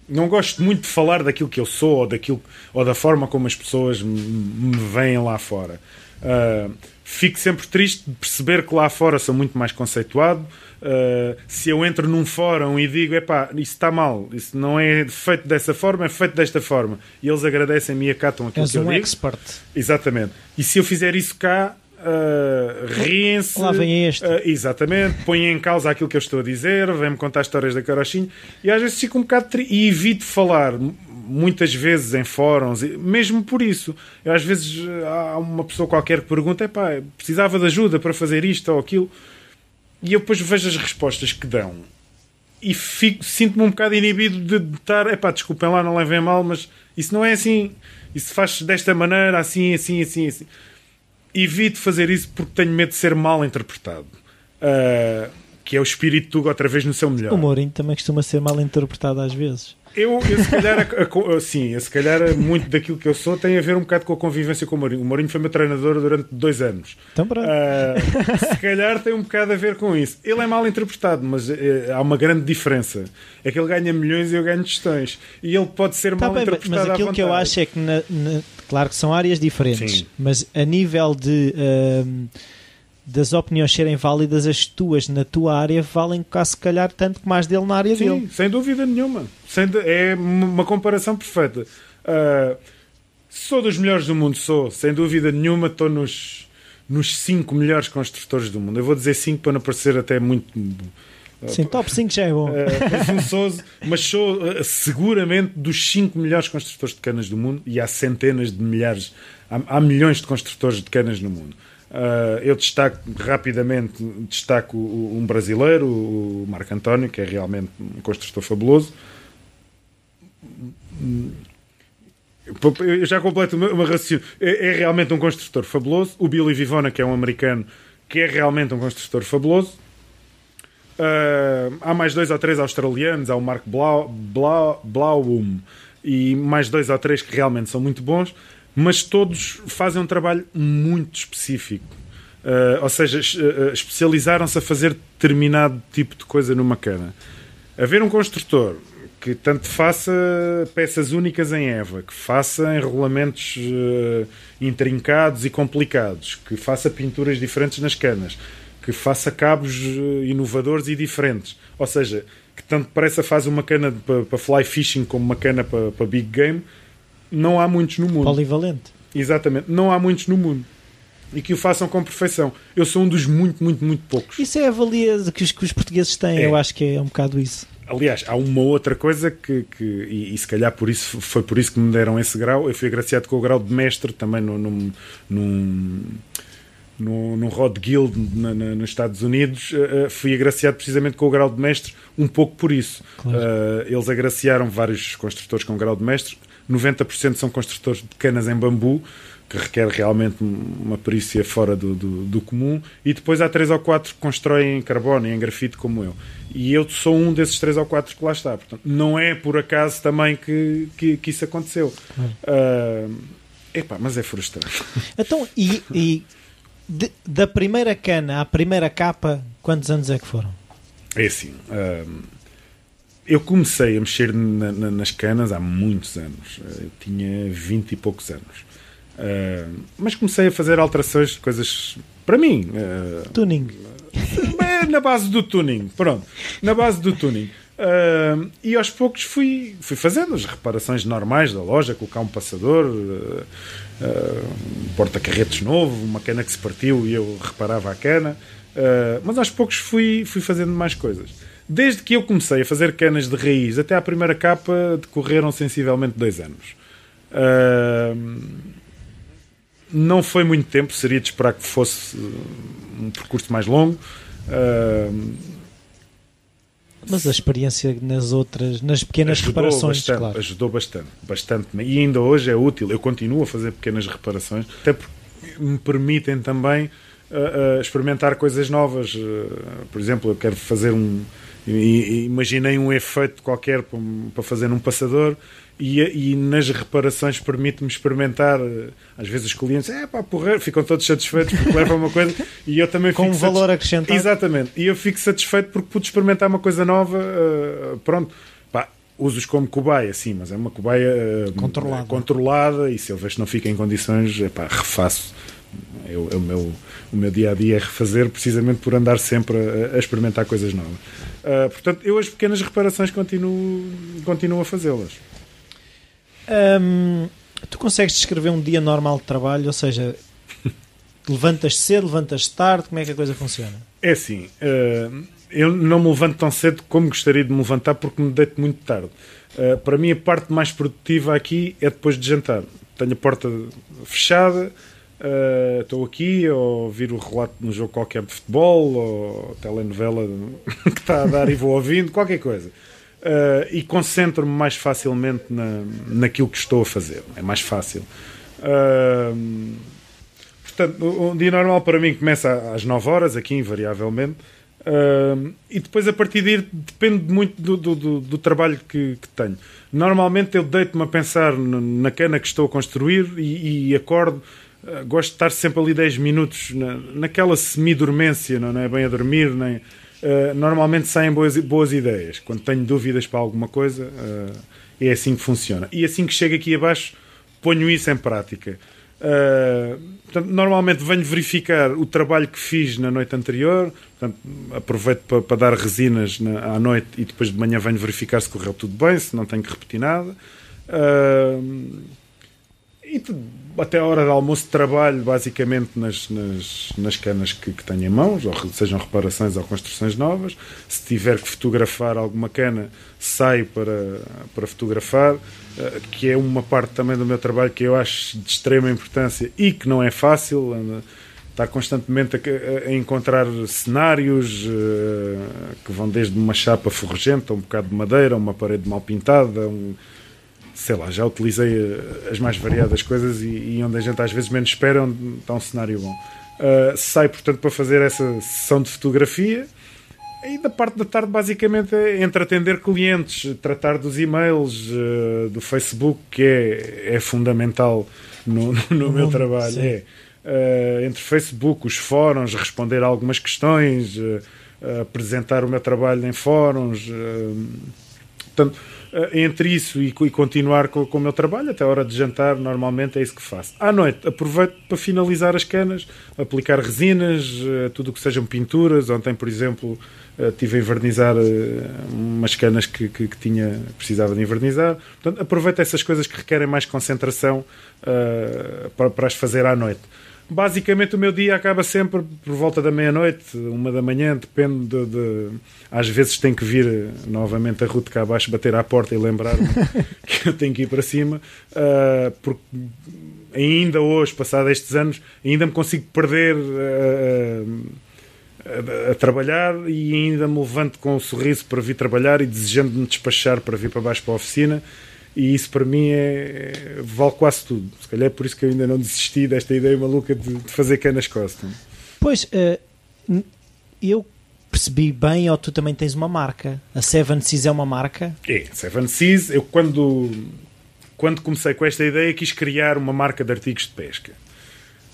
Não gosto muito de falar daquilo que eu sou ou, daquilo, ou da forma como as pessoas me veem lá fora. Uh, fico sempre triste de perceber que lá fora sou muito mais conceituado. Uh, se eu entro num fórum e digo, epá, isso está mal, isso não é feito dessa forma, é feito desta forma, e eles agradecem-me e acatam aquilo És que eu um digo. expert. Exatamente. E se eu fizer isso cá, Uh, riem-se. Lá vem este. Uh, exatamente, põem em causa aquilo que eu estou a dizer, vêm-me contar histórias da carochinha e às vezes fico um bocado. Tri... E evito falar muitas vezes em fóruns, mesmo por isso. Eu, às vezes há uma pessoa qualquer que pergunta: pá, precisava de ajuda para fazer isto ou aquilo, e eu depois vejo as respostas que dão e sinto-me um bocado inibido de estar, epá, desculpem lá, não levem mal, mas isso não é assim, isso faz desta maneira, assim, assim, assim, assim evito fazer isso porque tenho medo de ser mal interpretado. Uh, que é o espírito Tuga outra vez no seu melhor. O Mourinho também costuma ser mal interpretado às vezes. Eu, eu se calhar, a, a, sim, se calhar muito daquilo que eu sou tem a ver um bocado com a convivência com o Mourinho. O Mourinho foi meu treinador durante dois anos. Então, uh, se calhar tem um bocado a ver com isso. Ele é mal interpretado, mas uh, há uma grande diferença. É que ele ganha milhões e eu ganho gestões. E ele pode ser tá mal bem, interpretado. Mas aquilo que eu acho é que, na, na, claro que são áreas diferentes, sim. mas a nível de. Uh, das opiniões serem válidas, as tuas na tua área valem cá se calhar tanto que mais dele na área Sim, dele. sem dúvida nenhuma. é uma comparação perfeita. Uh, sou dos melhores do mundo, sou, sem dúvida nenhuma, estou nos, nos cinco melhores construtores do mundo. Eu vou dizer cinco para não parecer até muito. Sim, top 5 já é bom. Uh, mas sou seguramente dos 5 melhores construtores de canas do mundo e há centenas de milhares, há, há milhões de construtores de canas no mundo. Uh, eu destaco rapidamente destaco um brasileiro, o Marco António, que é realmente um construtor fabuloso. Eu já completo meu raciocínio. É, é, realmente um construtor fabuloso. O Billy Vivona, que é um americano, que é realmente um construtor fabuloso. Uh, há mais dois ou três australianos, há o Mark Blau, Blau, Blauum e mais dois ou três que realmente são muito bons mas todos fazem um trabalho muito específico. Uh, ou seja, uh, especializaram-se a fazer determinado tipo de coisa numa cana. Haver um construtor que tanto faça peças únicas em EVA, que faça enrolamentos uh, intrincados e complicados, que faça pinturas diferentes nas canas, que faça cabos inovadores e diferentes. Ou seja, que tanto depressa faz uma cana para, para fly fishing como uma cana para, para big game não há muitos no mundo. Polivalente. Exatamente, não há muitos no mundo. E que o façam com perfeição. Eu sou um dos muito, muito, muito poucos. Isso é a valia que os, que os portugueses têm, é. eu acho que é um bocado isso. Aliás, há uma outra coisa que, que e, e, se calhar por isso, foi por isso que me deram esse grau. Eu fui agraciado com o grau de mestre também num, num, num, no, no Rod Guild na, na, nos Estados Unidos, uh, fui agraciado precisamente com o grau de mestre, um pouco por isso. Claro. Uh, eles agraciaram vários construtores com o grau de mestre, 90% são construtores de canas em bambu, que requer realmente uma perícia fora do, do, do, comum, e depois há três ou quatro que constroem em carbono e em grafite como eu. E eu sou um desses três ou quatro que lá está. Portanto, não é por acaso também que, que, que isso aconteceu. Uh, epá, mas é frustrante. [laughs] Então, e, e de, da primeira cana à primeira capa, quantos anos é que foram? É assim. Uh, eu comecei a mexer na, na, nas canas há muitos anos. Eh, eu tinha 20 e poucos anos. Uh, mas comecei a fazer alterações, coisas para mim. Uh, tuning. na base do tuning. Pronto. Na base do tuning. Uh, e aos poucos fui, fui fazendo as reparações normais da loja, colocar um passador, uh, um porta-carretos novo, uma cana que se partiu e eu reparava a cana. mas aos poucos fui, fui fazendo mais coisas. Desde que eu comecei a fazer canas de raiz até à primeira capa, decorreram sensivelmente dois anos. Uh, não foi muito tempo, seria de esperar que fosse um percurso mais longo. Uh, mas a experiência nas outras, nas pequenas ajudou reparações, bastante, claro. ajudou bastante, bastante. E ainda hoje é útil. Eu continuo a fazer pequenas reparações, até porque me permitem também uh, experimentar coisas novas. Por exemplo, eu quero fazer um, imaginei um efeito qualquer para fazer num passador e, e nas reparações permite-me experimentar. Eh, às vezes os clientes, é pá, porra, ficam todos satisfeitos porque levam uma coisa e eu também Com fico. Com um valor acrescentado. Exatamente, e eu fico satisfeito porque pude experimentar uma coisa nova. Uh, pronto, pá, uso-os como cobaia, sim, mas é uma cobaia uh, controlada. controlada e se eu vejo que não fica em condições, é pá, refaço. Eu, o, meu, o meu dia a dia é refazer precisamente por andar sempre a, a experimentar coisas novas. Uh, portanto, eu as pequenas reparações continuo, continuo a fazê-las. Tu consegues descrever um dia normal de trabalho? Ou seja, [laughs] levantas cedo, levantas tarde? Como é que a coisa funciona? É assim, uh, eu não me levanto tão cedo como gostaria de me levantar porque me deito muito tarde. Uh, para mim, a parte mais produtiva aqui é depois de jantar. Tenho a porta fechada, Uh, estou aqui a ouvir o relato de um jogo qualquer de futebol ou telenovela [laughs] que está a dar e vou ouvindo, qualquer coisa. Uh, e concentro-me mais facilmente na, naquilo que estou a fazer. É mais fácil. Uh, portanto, um dia normal para mim começa às 9 horas, aqui invariavelmente. Uh, e depois a partir daí depende muito do, do, do, do trabalho que, que, tenho. Normalmente eu deito-me a pensar na cana que estou a construir e, e acordo. Uh, gosto de estar sempre ali 10 minutos na, naquela semi-dormência, não é bem a dormir, nem. Uh, normalmente saem boas, boas ideias. Quando tenho dúvidas para alguma coisa, é assim que funciona. E assim que chego aqui abaixo, ponho isso em prática. Uh, portanto, normalmente venho verificar o trabalho que fiz na noite anterior, portanto, aproveito para, para dar resinas na, à noite e depois de manhã venho verificar se correu tudo bem, se não tenho que repetir nada. Uh, e até a hora de almoço trabalho basicamente nas, nas, nas canas que, que tenho em mãos, ou sejam reparações ou construções novas. Se tiver que fotografar alguma cana, saio para, para fotografar, eh, que é uma parte também do meu trabalho que eu acho de extrema importância e que não é fácil. Está constantemente a, a encontrar cenários uh, que vão desde uma chapa ferrugenta, um bocado de madeira, uma parede mal pintada, um, sei lá, já utilizei eh, as mais variadas coisas e, e onde a gente às vezes menos espera, onde está um cenário bom. Uh, sai, portanto, para fazer essa sessão de fotografia. E da parte da tarde, basicamente, é entre atender clientes, tratar dos e-mails, uh, do Facebook, que é, é fundamental no, no, no meu trabalho. É, uh, entre Facebook, os fóruns, responder a algumas questões, apresentar o meu trabalho em fóruns. portanto, eh, entre isso e, e continuar com, com, o meu trabalho, até a hora de jantar, normalmente é isso que faço. À noite, aproveito para finalizar as canas, aplicar resinas, eh, tudo o que sejam pinturas. Ontem, por exemplo, eh, tive a invernizar umas canas que, que, que, tinha, precisava de invernizar. Portanto, aproveito essas coisas que requerem mais concentração uh, para, para as fazer à noite basicamente o meu dia acaba sempre por volta da meia-noite, uma da manhã, depende de, de, Às vezes tenho que vir novamente a Ruth cá abaixo, bater à porta e lembrar-me [laughs] que eu tenho que ir para cima, uh, porque ainda hoje, passado estes anos, ainda me consigo perder. Uh, a, a, trabalhar e ainda me levanto com um sorriso para vir trabalhar e desejando me despachar para vir para baixo para a oficina e isso para mim é, vale quase tudo. Se calhar é por isso que eu ainda não desisti desta ideia maluca de, de fazer canas custom. Pois, uh, eu percebi bem, ou tu também tens uma marca. A Seven Seas é uma marca? É, Seven Seas, eu quando, quando comecei com esta ideia quis criar uma marca de artigos de pesca.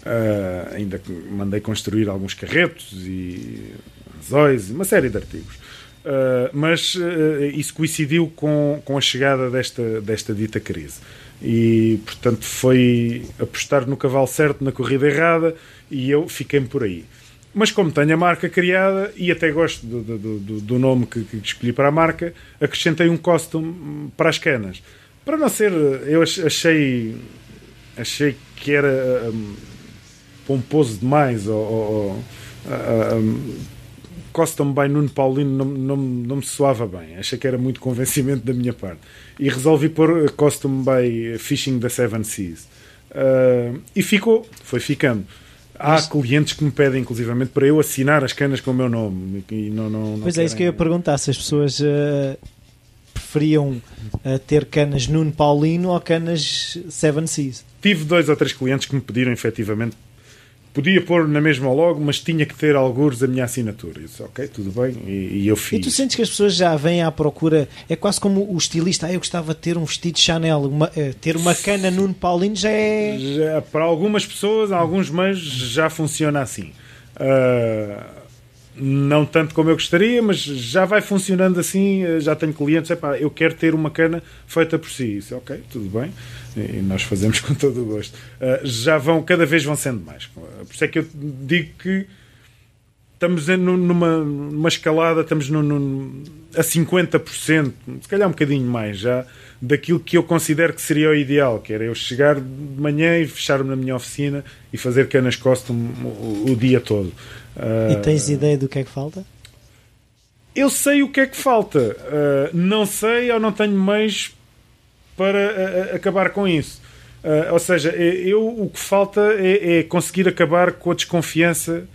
Uh, ainda mandei construir alguns carretos e anzóis, uma série de artigos. Uh, mas uh, isso coincidiu com, com a chegada desta, desta dita crise. E, portanto, foi apostar no cavalo certo, na corrida errada, e eu fiquei-me por aí. Mas como tenho a marca criada, e até gosto do, do, do, do nome que, que, escolhi para a marca, acrescentei um costume para as canas. Para não ser... Eu achei... Achei que era um, pomposo demais, ou... ou um, Custom by Nuno Paulino não, não, não me soava bem. Achei que era muito convencimento da minha parte. E resolvi pôr Custom by Fishing da Seven Seas. Uh, e ficou, foi ficando. Há Mas... clientes que me pedem, inclusivamente, para eu assinar as canas com o meu nome. E não, não, não pois é, isso que eu ia perguntar: se as pessoas uh, preferiam uh, ter canas Nuno Paulino ou canas Seven Seas. Tive dois ou três clientes que me pediram, efetivamente, Podia pôr na mesma logo, mas tinha que ter alguns a minha assinatura. Eu disse, ok, tudo bem, e, e, eu fiz. E tu sentes que as pessoas já vêm à procura, é quase como o estilista, ah, eu gostava de ter um vestido Chanel, uma, eh, ter uma cana Nuno Paulino já é... Já, para algumas pessoas, alguns meios, já funciona assim. Uh, não tanto como eu gostaria, mas já vai funcionando assim. Eh, já tenho clientes, epá, eu quero ter uma cana feita por si. Isso, ok, tudo bem e nós fazemos com todo o gosto. Uh, já vão, cada vez vão sendo mais. Por isso é que eu digo que estamos numa, numa escalada, estamos no, no, a 50%, se calhar um bocadinho mais já, daquilo que eu considero que seria o ideal, que era eu chegar de manhã e fechar-me na minha oficina e fazer canas custom o, o dia todo. Uh, e tens ideia do que é que falta? Eu sei o que é que falta. Uh, não sei ou não tenho meios para a, a, acabar com isso. Uh, ou seja, eu o que falta é, é, conseguir acabar com a desconfiança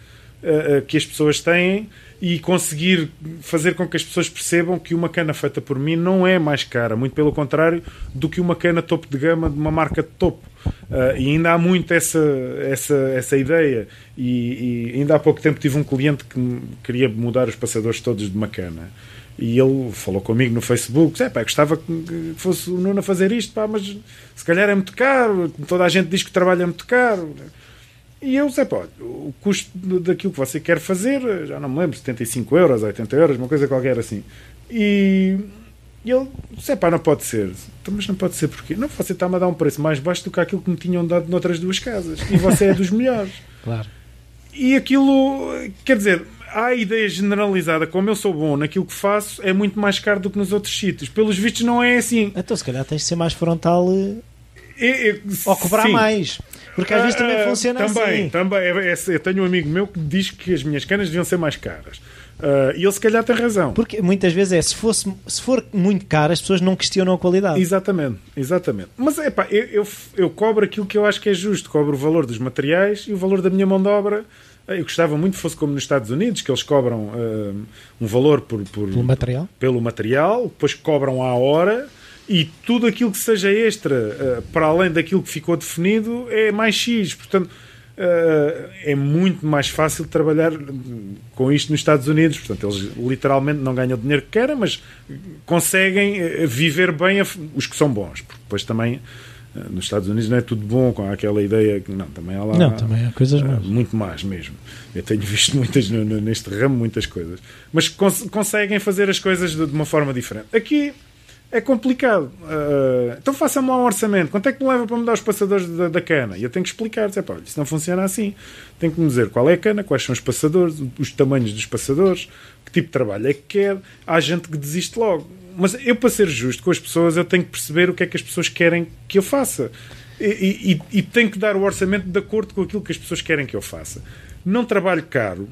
que as pessoas têm e conseguir fazer com que as pessoas percebam que uma cana feita por mim não é mais cara, muito pelo contrário, do que uma cana topo de gama de uma marca de topo. Uh, e ainda há muito essa, essa, essa ideia. E, e, ainda há pouco tempo tive um cliente que queria mudar os passadores todos de uma cana. E ele falou comigo no Facebook: é, pá, gostava que fosse o Nuno a fazer isto, pá, mas se calhar é muito caro. Toda a gente diz que o trabalho é muito caro. E eu, Zé, pá, o custo daquilo que você quer fazer, já não me lembro, 75 euros, 80 euros, uma coisa qualquer assim. E, e ele, Zé, pá, não pode ser. Então, mas não pode ser porque Não, você está-me a dar um preço mais baixo do que aquilo que me tinham dado noutras duas casas. E você é dos melhores. [laughs] Claro. E aquilo, quer dizer, a ideia generalizada, como eu sou bom naquilo que faço, é muito mais caro do que nos outros sítios. Pelos vistos, não é assim. Então, se calhar tens de ser mais frontal é, ou cobrar sim. mais. Porque às vezes também uh, funciona também, assim. Também, é, é, eu tenho um amigo meu que diz que as minhas canas deviam ser mais caras. Uh, e ele se calhar tem razão. Porque muitas vezes é, se, fosse, se for muito caro, as pessoas não questionam a qualidade. Exatamente, exatamente. Mas é pá, eu, eu, eu, cobro aquilo que eu acho que é justo. Cobro o valor dos materiais e o valor da minha mão de obra. Eu gostava muito que fosse como nos Estados Unidos, que eles cobram uh, um valor por, por, pelo material, pelo material, depois cobram à hora e tudo aquilo que seja extra uh, para além daquilo que ficou definido é mais X. Portanto, uh, é muito mais fácil trabalhar com isto nos Estados Unidos. Portanto, eles literalmente não ganham o dinheiro que querem, mas conseguem viver bem a, os que são bons. Porque depois também nos Estados Unidos não é tudo bom com aquela ideia que não, também há lá não, também há coisas uh, muito mais mesmo. Eu tenho visto muitas neste ramo, muitas coisas, mas cons conseguem fazer as coisas de, uma forma diferente. Aqui é complicado. Uh, então faça-me lá um orçamento. Quanto é que me leva para mudar os passadores da, da cana? E eu tenho que explicar. Dizer, pá, isso não funciona assim. Tem que me dizer qual é a cana, quais são os passadores, os tamanhos dos passadores, que tipo de trabalho é que quer. Há gente que desiste logo. Mas eu, para ser justo com as pessoas, eu tenho que perceber o que é que as pessoas querem que eu faça. E, e, e tenho que dar o orçamento de acordo com aquilo que as pessoas querem que eu faça. Não trabalho caro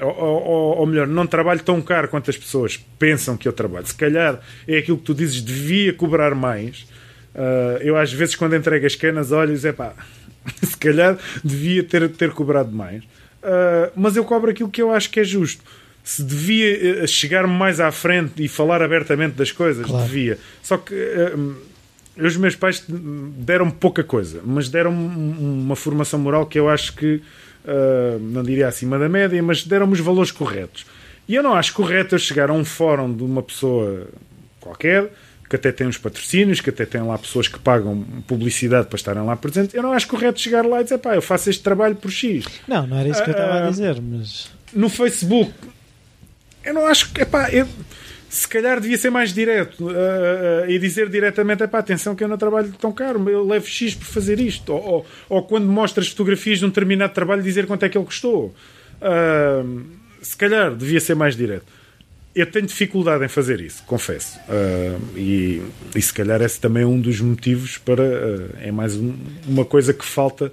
ou, ou, ou, melhor, não trabalho tão caro quanto as pessoas pensam que eu trabalho. Se calhar é aquilo que tu dizes, devia cobrar mais. Uh, eu, às vezes, quando entrego as canas, olho e é pá, [laughs] se calhar devia ter, ter cobrado mais. Uh, mas eu cobro aquilo que eu acho que é justo. Se devia eh, chegar mais à frente e falar abertamente das coisas, claro. devia. Só que. Uh, os meus pais deram pouca coisa, mas deram uma formação moral que eu acho que uh, não diria acima da média, mas deram-me os valores corretos. E eu não acho correto eu chegar a um fórum de uma pessoa qualquer, que até tem uns patrocínios, que até tem lá pessoas que pagam publicidade para estarem lá presentes. Eu não acho correto chegar lá e dizer, pá, eu faço este trabalho por X. Não, não era isso que eu estava a dizer, mas. No Facebook, eu não acho que. Epá, se calhar devia ser mais direto uh, uh, e dizer diretamente: é pá, atenção que eu não trabalho tão caro, eu levo X por fazer isto. Ou, ou, ou, quando mostras fotografias de um determinado trabalho, dizer quanto é que ele custou. Uh, se calhar devia ser mais direto. Eu tenho dificuldade em fazer isso, confesso. E, e, se calhar esse também é um dos motivos para. é mais um, uma coisa que falta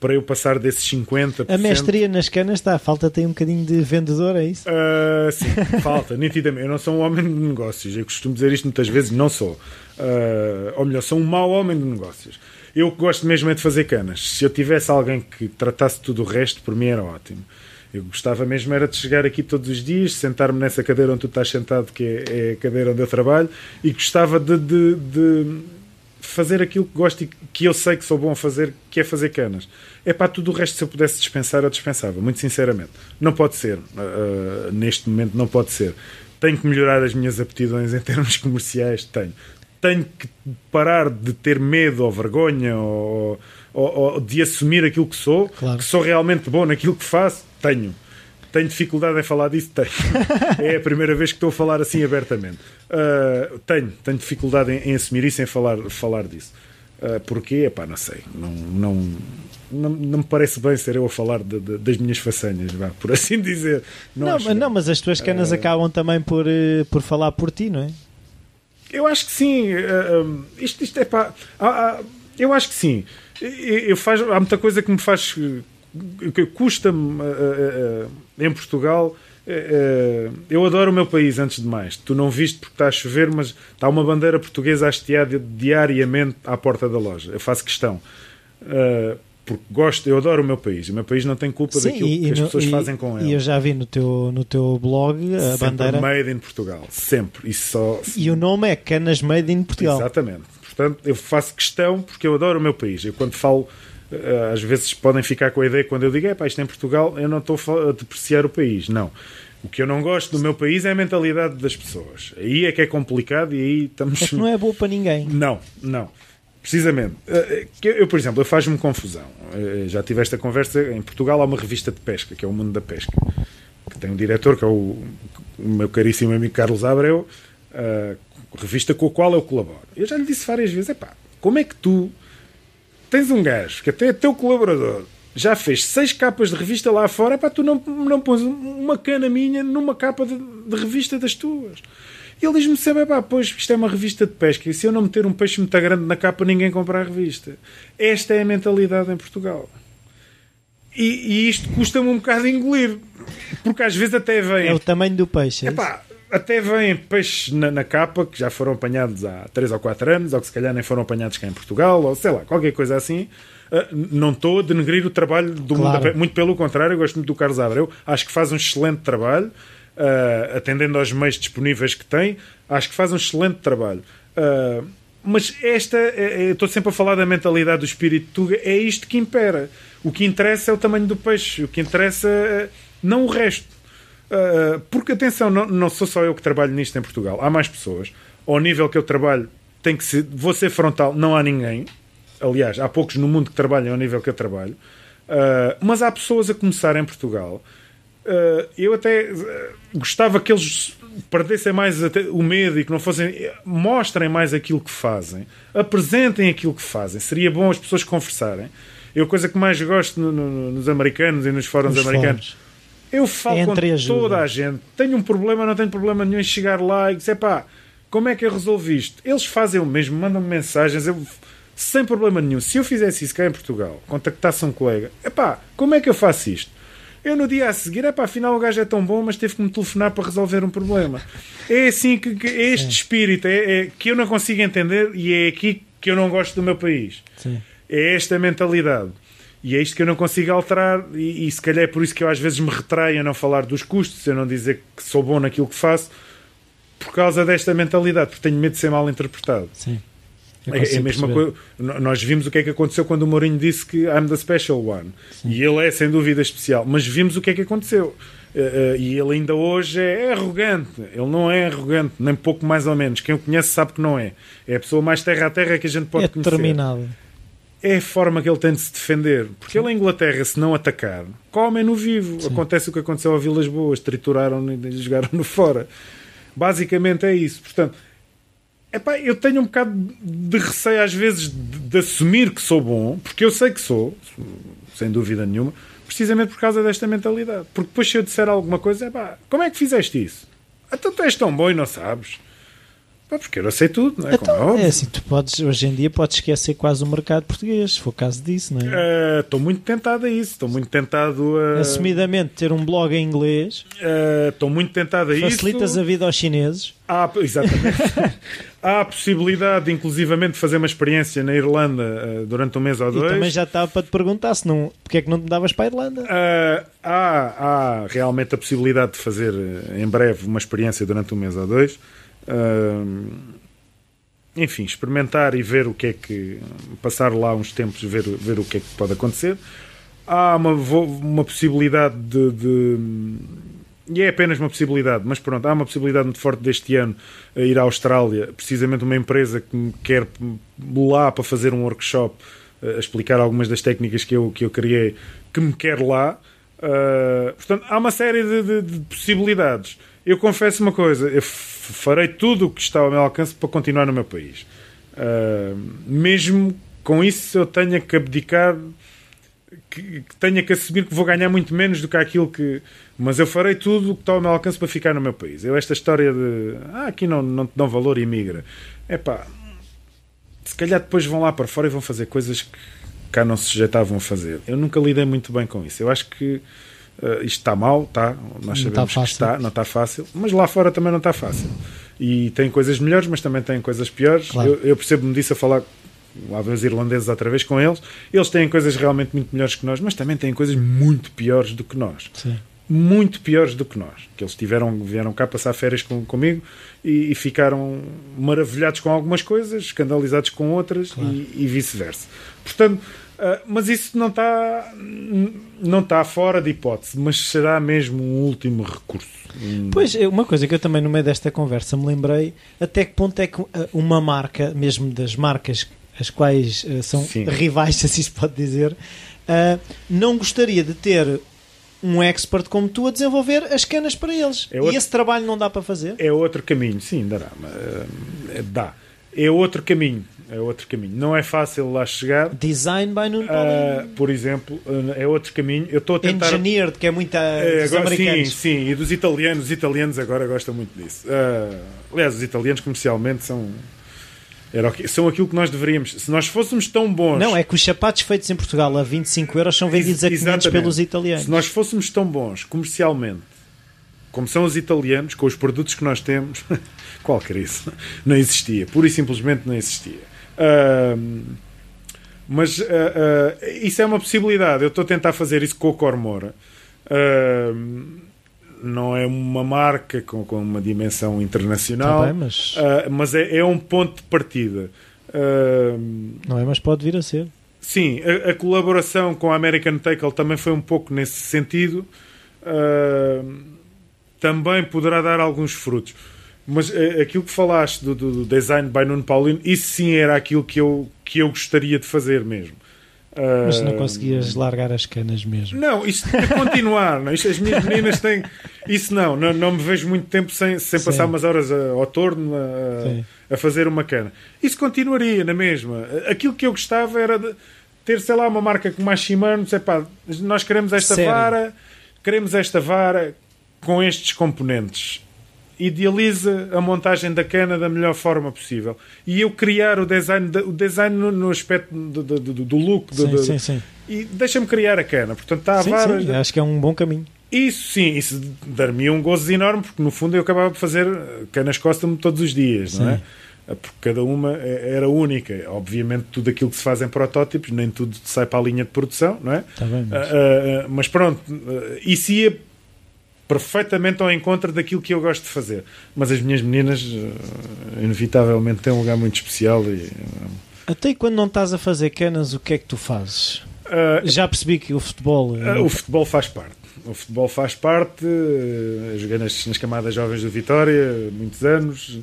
para eu passar desses 50%. A mestria nas canas está, falta tem um bocadinho de vendedor, é isso? Uh, sim, [laughs] falta, nitidamente. Eu não sou um homem de negócios, eu costumo dizer isto muitas vezes, não sou. Uh, ou melhor, sou um mau homem de negócios. Eu gosto mesmo é de fazer canas. Se eu tivesse alguém que tratasse tudo o resto, por mim era ótimo. Eu gostava mesmo era de chegar aqui todos os dias, sentar-me nessa cadeira onde tu estás sentado, que é, é a cadeira onde eu trabalho, e gostava de, de, de fazer aquilo que gosto e que eu sei que sou bom a fazer, que é fazer canas. É para tudo o resto, se eu pudesse dispensar, eu dispensava, muito sinceramente. Não pode ser, uh, neste momento não pode ser. Tenho que melhorar as minhas aptidões em termos [laughs] comerciais, tenho. Tenho que parar de ter medo ou vergonha ou, ou, ou de assumir aquilo que sou, claro. que sou realmente bom naquilo que faço, tenho tenho dificuldade em falar disso? Tenho. [laughs] é a primeira vez que estou a falar assim abertamente. Uh, tenho, tenho dificuldade em, em, assumir isso, em falar, falar disso. Uh, porquê? Epá, não sei. Não, não, não, não me parece bem ser eu a falar de, de, das minhas façanhas, vá, por [laughs] assim dizer. Não, não, mas, não mas as tuas canas uh, acabam também por, uh, por falar por ti, não é? Eu acho que sim. Uh, isto, isto é pá. eu acho que sim. Eu, eu faz, há muita coisa que me faz custa-me uh, uh, em Portugal. Eu adoro o meu país, antes de mais. Tu não viste porque está a chover, mas está uma bandeira portuguesa hasteada diariamente à porta da loja. Eu faço questão. porque gosto, eu adoro o meu país. O meu país não tem culpa Sim, daquilo e- que as no- pessoas e- fazem com ele. E eu já vi no teu, no teu blog a Sempre bandeira. made in Portugal. Sempre. E só. E o nome é Canas Made in Portugal. Exatamente. Portanto, eu faço questão porque eu adoro o meu país. Eu quando falo, eh, às vezes podem ficar com a ideia quando eu digo, é pá, isto é em Portugal, eu não estou a depreciar o país. Não. O que eu não gosto do meu país é a mentalidade das pessoas. Aí é que é complicado e aí estamos. É que não é boa para ninguém. [laughs] Não, não. Precisamente. Eh, Eu, por exemplo, eu faz-me confusão. Eh, Já tive esta conversa. Em Portugal há uma revista de pesca, que é o Mundo da Pesca, que tem um diretor, que é o, o meu caríssimo amigo Carlos Abreu, eh, revista com a qual eu colaboro. Eu já lhe disse várias vezes: epá, como é que tu tens um gajo que até é teu colaborador. Já fez seis capas de revista lá fora, epá, tu não, não pões uma cana minha numa capa de, de revista das tuas. E ele diz-me sempre: pá, pois isto é uma revista de pesca e se eu não meter um peixe muito grande na capa, ninguém compra a revista. Esta é a mentalidade em Portugal. E, e isto custa-me um bocado engolir, porque às vezes até vem. É o tamanho do peixe. é isso? Até vêm peixes na, na capa que já foram apanhados há 3 ou 4 anos, ou que se calhar nem foram apanhados cá em Portugal, ou sei lá, qualquer coisa assim. Ah, não estou a denegrir o trabalho do Claro. mundo muito pelo contrário, eu gosto muito do Carlos Abreu, acho que faz um excelente trabalho, ah, atendendo aos meios disponíveis que tem, acho que faz um excelente trabalho. Ah, mas esta, é- é- estou sempre a falar da mentalidade do espírito Tuga, é isto que impera. O que interessa é o tamanho do peixe, o que interessa é não o resto. Uh, porque atenção, não, não sou só eu que trabalho nisto em Portugal, há mais pessoas. Ao nível que eu trabalho, tem que ser, vou ser frontal, não há ninguém. Aliás, há poucos no mundo que trabalham ao nível que eu trabalho. Uh, mas há pessoas a começar em Portugal. Uh, eu até gostava que eles perdessem mais o medo e que não fossem. mostrem mais aquilo que fazem, apresentem aquilo que fazem. Seria bom as pessoas conversarem. Eu, a coisa que mais gosto no- no- nos americanos e nos fóruns Nos americanos. Eu falo com Entre ajuda. toda a gente. Tenho um problema, não tenho problema nenhum em chegar lá e dizer, pá, como é que eu resolvi isto? Eles fazem o mesmo, mandam-me mensagens, eu, sem problema nenhum. Se eu fizesse isso cá em Portugal, contactasse um colega, epá, como é que eu faço isto? Eu no dia a seguir, epá, afinal o gajo é tão bom, mas teve que me telefonar para resolver um problema. É assim que, que é este espírito é, é que eu não consigo entender e é aqui que eu não gosto do meu país. Sim. É esta mentalidade. E é isto que eu não consigo alterar, e, e se calhar é por isso que eu às vezes me retraio a não falar dos custos, a não dizer que sou bom naquilo que faço, por causa desta mentalidade, porque tenho medo de ser mal interpretado. Sim. É, é a consigo mesma coisa. Nós vimos o que é que aconteceu quando o Mourinho disse que I'm the special one. E ele é sem dúvida especial. Mas vimos o que é que aconteceu. Eh, eh, e ele ainda hoje é arrogante. Ele não é arrogante, nem pouco mais ou menos. Quem o conhece sabe que não é. É a pessoa mais terra a terra que a gente pode É conhecer determinado. É a forma que ele tem de se defender. Porque ele, em Inglaterra, se não atacar, comem no vivo. Acontece o que aconteceu a Vilas Boas, trituraram e [laughs] jogaram-no fora. Basicamente é isso. Portanto, epá, eu tenho um bocado de receio, às vezes, de, de assumir que sou bom, porque eu sei que sou, sem dúvida nenhuma, precisamente por causa desta mentalidade. Porque depois, se eu disser alguma coisa, epá, como é que fizeste isso? Então tu és tão bom e não sabes. Porque eu não sei tudo, não é? Como é Então, é assim, tu podes, hoje em dia podes esquecer quase o mercado português, se for o caso disso, não é? Estou muito tentado a isso. Estou muito tentado a. Assumidamente, ter um blog em inglês Estou muito tentado a facilitas isso. a vida aos chineses. Há, exatamente. [laughs] Há a possibilidade, de, inclusivamente, de fazer uma experiência na Irlanda eh, durante um mês ou E dois. também já estava para te perguntar se não, porque é que não te davas para a Irlanda. Eh, há, há realmente a possibilidade de fazer eh, em breve uma experiência durante um mês ou dois. Eh, enfim, experimentar e ver o que é que. passar lá uns tempos, ver, ver o que é que pode acontecer. Há uma, uma possibilidade de, de- E é apenas uma possibilidade, mas pronto, há uma possibilidade muito forte deste ano a ir à Austrália, precisamente uma empresa que me quer lá para fazer um workshop eh, a explicar algumas das técnicas que eu, que eu criei, que me quer lá. Uh, portanto, há uma série de, de- de possibilidades. Eu confesso uma coisa: eu farei tudo o que está ao meu alcance para continuar no meu país. Uh, mesmo com isso, eu tenha que abdicar, que, que tenha que assumir que vou ganhar muito menos do que aquilo que. Mas eu farei tudo o que está ao meu alcance para ficar no meu país. Eu, esta história de. Ah, aqui não, não te dão valor e migra. É pá. Se calhar depois vão lá para fora e vão fazer coisas que cá não se sujeitavam a fazer. Eu nunca lidei muito bem com isso. Eu acho que eh, isto está mal, está. Nós Não sabemos está que está, não está fácil, mas lá fora também não está fácil. E tem coisas melhores, mas também tem coisas piores. Claro. Eu, eu percebo-me disso a falar lá ver os irlandeses outra vez com eles. Eles têm coisas realmente muito melhores que nós, mas também têm coisas muito piores do que nós. Sim. Muito piores do que nós. Que eles tiveram, vieram cá passar férias com, comigo e, e ficaram maravilhados com algumas coisas, escandalizados com outras Claro. e, e vice-versa. Portanto, ah, mas isso não está, não está fora de hipótese, mas será mesmo um último recurso. Um- Pois, é uma coisa que eu também no meio desta conversa me lembrei, até que ponto é que uh, uma marca, mesmo das marcas as quais uh, são Sim. rivais, [laughs] se assim se pode dizer, uh, não gostaria de ter um expert como tu a desenvolver as canas para eles. É outro- E esse trabalho não dá para fazer? É outro caminho, sim, dará. mas, ah, dá. É outro caminho. É outro caminho. Não é fácil lá chegar. Design by Nuno Ah, Paulino. por exemplo, ah, é outro caminho. Eu estou a tentar. Engineered, que é muita É, dos agora, sim, sim, e dos italianos. Os italianos agora gostam muito disso. Ah, aliás, os italianos comercialmente são. Era são aquilo que nós deveríamos. Se nós fôssemos tão bons. Não, é que os sapatos feitos em Portugal a 25 euros são vendidos a 500 Exatamente. pelos italianos. Se nós fôssemos tão bons comercialmente como são os italianos, com os produtos que nós temos, [laughs] qual crise? Não existia. Pura e simplesmente não existia. Mas ah, ah, isso é uma possibilidade. Eu estou a tentar fazer isso com o Cormora. Não é uma marca com, com uma dimensão internacional, Tá bem, mas ah, mas é, é um ponto de partida. Não é, mas pode vir a ser. Sim, a, a colaboração com a American Tackle também foi um pouco nesse sentido. Também poderá dar alguns frutos. Mas ah, aquilo que falaste do, do- do design by Nuno Paulino, isso sim era aquilo que eu, que eu gostaria de fazer mesmo. Ah, Mas não conseguias largar as canas mesmo. não, isto é continuar. Não? Isto, as minhas meninas têm. Isso não, não, não me vejo muito tempo sem, sem Sim. passar umas horas a- ao torno a, a fazer uma cana. Isso continuaria na mesma. Aquilo que eu gostava era de ter, sei lá, uma marca como a Shimano. Sei, pá, nós queremos esta Sério? vara, queremos esta vara com estes componentes. Idealiza a montagem da cana da melhor forma possível. E eu criar o design, o design no, no aspecto do, do, do- look. Sim, do- sim, sim. e deixa-me criar a cana. Portanto, está a Sim, varas. sim, acho que é um bom caminho. Isso sim, isso dar-me um gozo enorme, porque no fundo eu acabava de fazer eh, canas custom todos os dias, não é? Eh, Porque cada uma eh, era única. Obviamente, tudo aquilo que se faz em protótipos, nem tudo sai para a linha de produção, não é? Está bem, mas... ah, ah, mas pronto, ah, isso ia perfeitamente ao encontro daquilo que eu gosto de fazer. Mas as minhas meninas, ah, inevitavelmente, têm um lugar muito especial e. Até quando não estás a fazer canas, o que é que tu fazes? ah, Já percebi que o futebol. eh, Ah, o futebol faz parte. O futebol faz parte. eh, Joguei nas, nas camadas jovens do Vitória, muitos anos.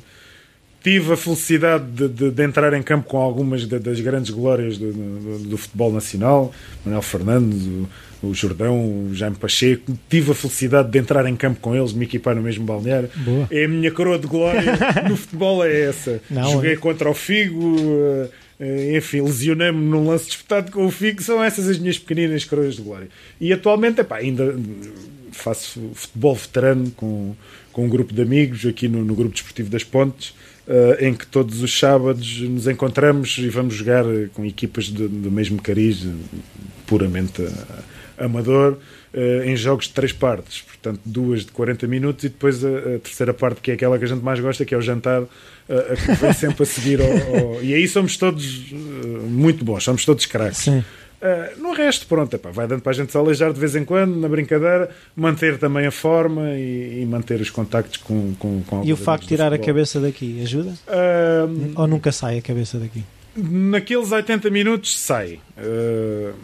Tive a felicidade de, de- de entrar em campo com algumas da- das grandes glórias do, do- do futebol nacional. Manuel Fernandes, o, o Jordão, o Jaime Pacheco. Tive a felicidade de entrar em campo com eles, me equipar no mesmo balneário. Boa. É a minha coroa de glória [laughs] no futebol é essa. Não, Joguei é. contra o Figo, eh, eh, enfim, lesionei-me num lance disputado com o Figo. São essas as minhas pequeninas coroas de glória. E atualmente, epá, ainda faço futebol veterano com, com um grupo de amigos aqui no, no Grupo Desportivo das Pontes. Eh, em que todos os sábados nos encontramos e vamos jogar com equipas do mesmo cariz, puramente amador, eh, em jogos de três partes. Portanto, duas de 40 minutos e depois a, a terceira parte, que é aquela que a gente mais gosta, que é o jantar, eh, a que vem sempre a seguir. Ao, ao- E aí somos todos muito bons, somos todos craques. Sim. Uh, no resto, pronto, epá, vai dando para a gente se aleijar de vez em quando, na brincadeira, manter também a forma e, e manter os contactos com, com, com E o facto de tirar a cabeça daqui ajuda? Uh, Ou nunca sai a cabeça daqui? naqueles 80 minutos sai. Uh,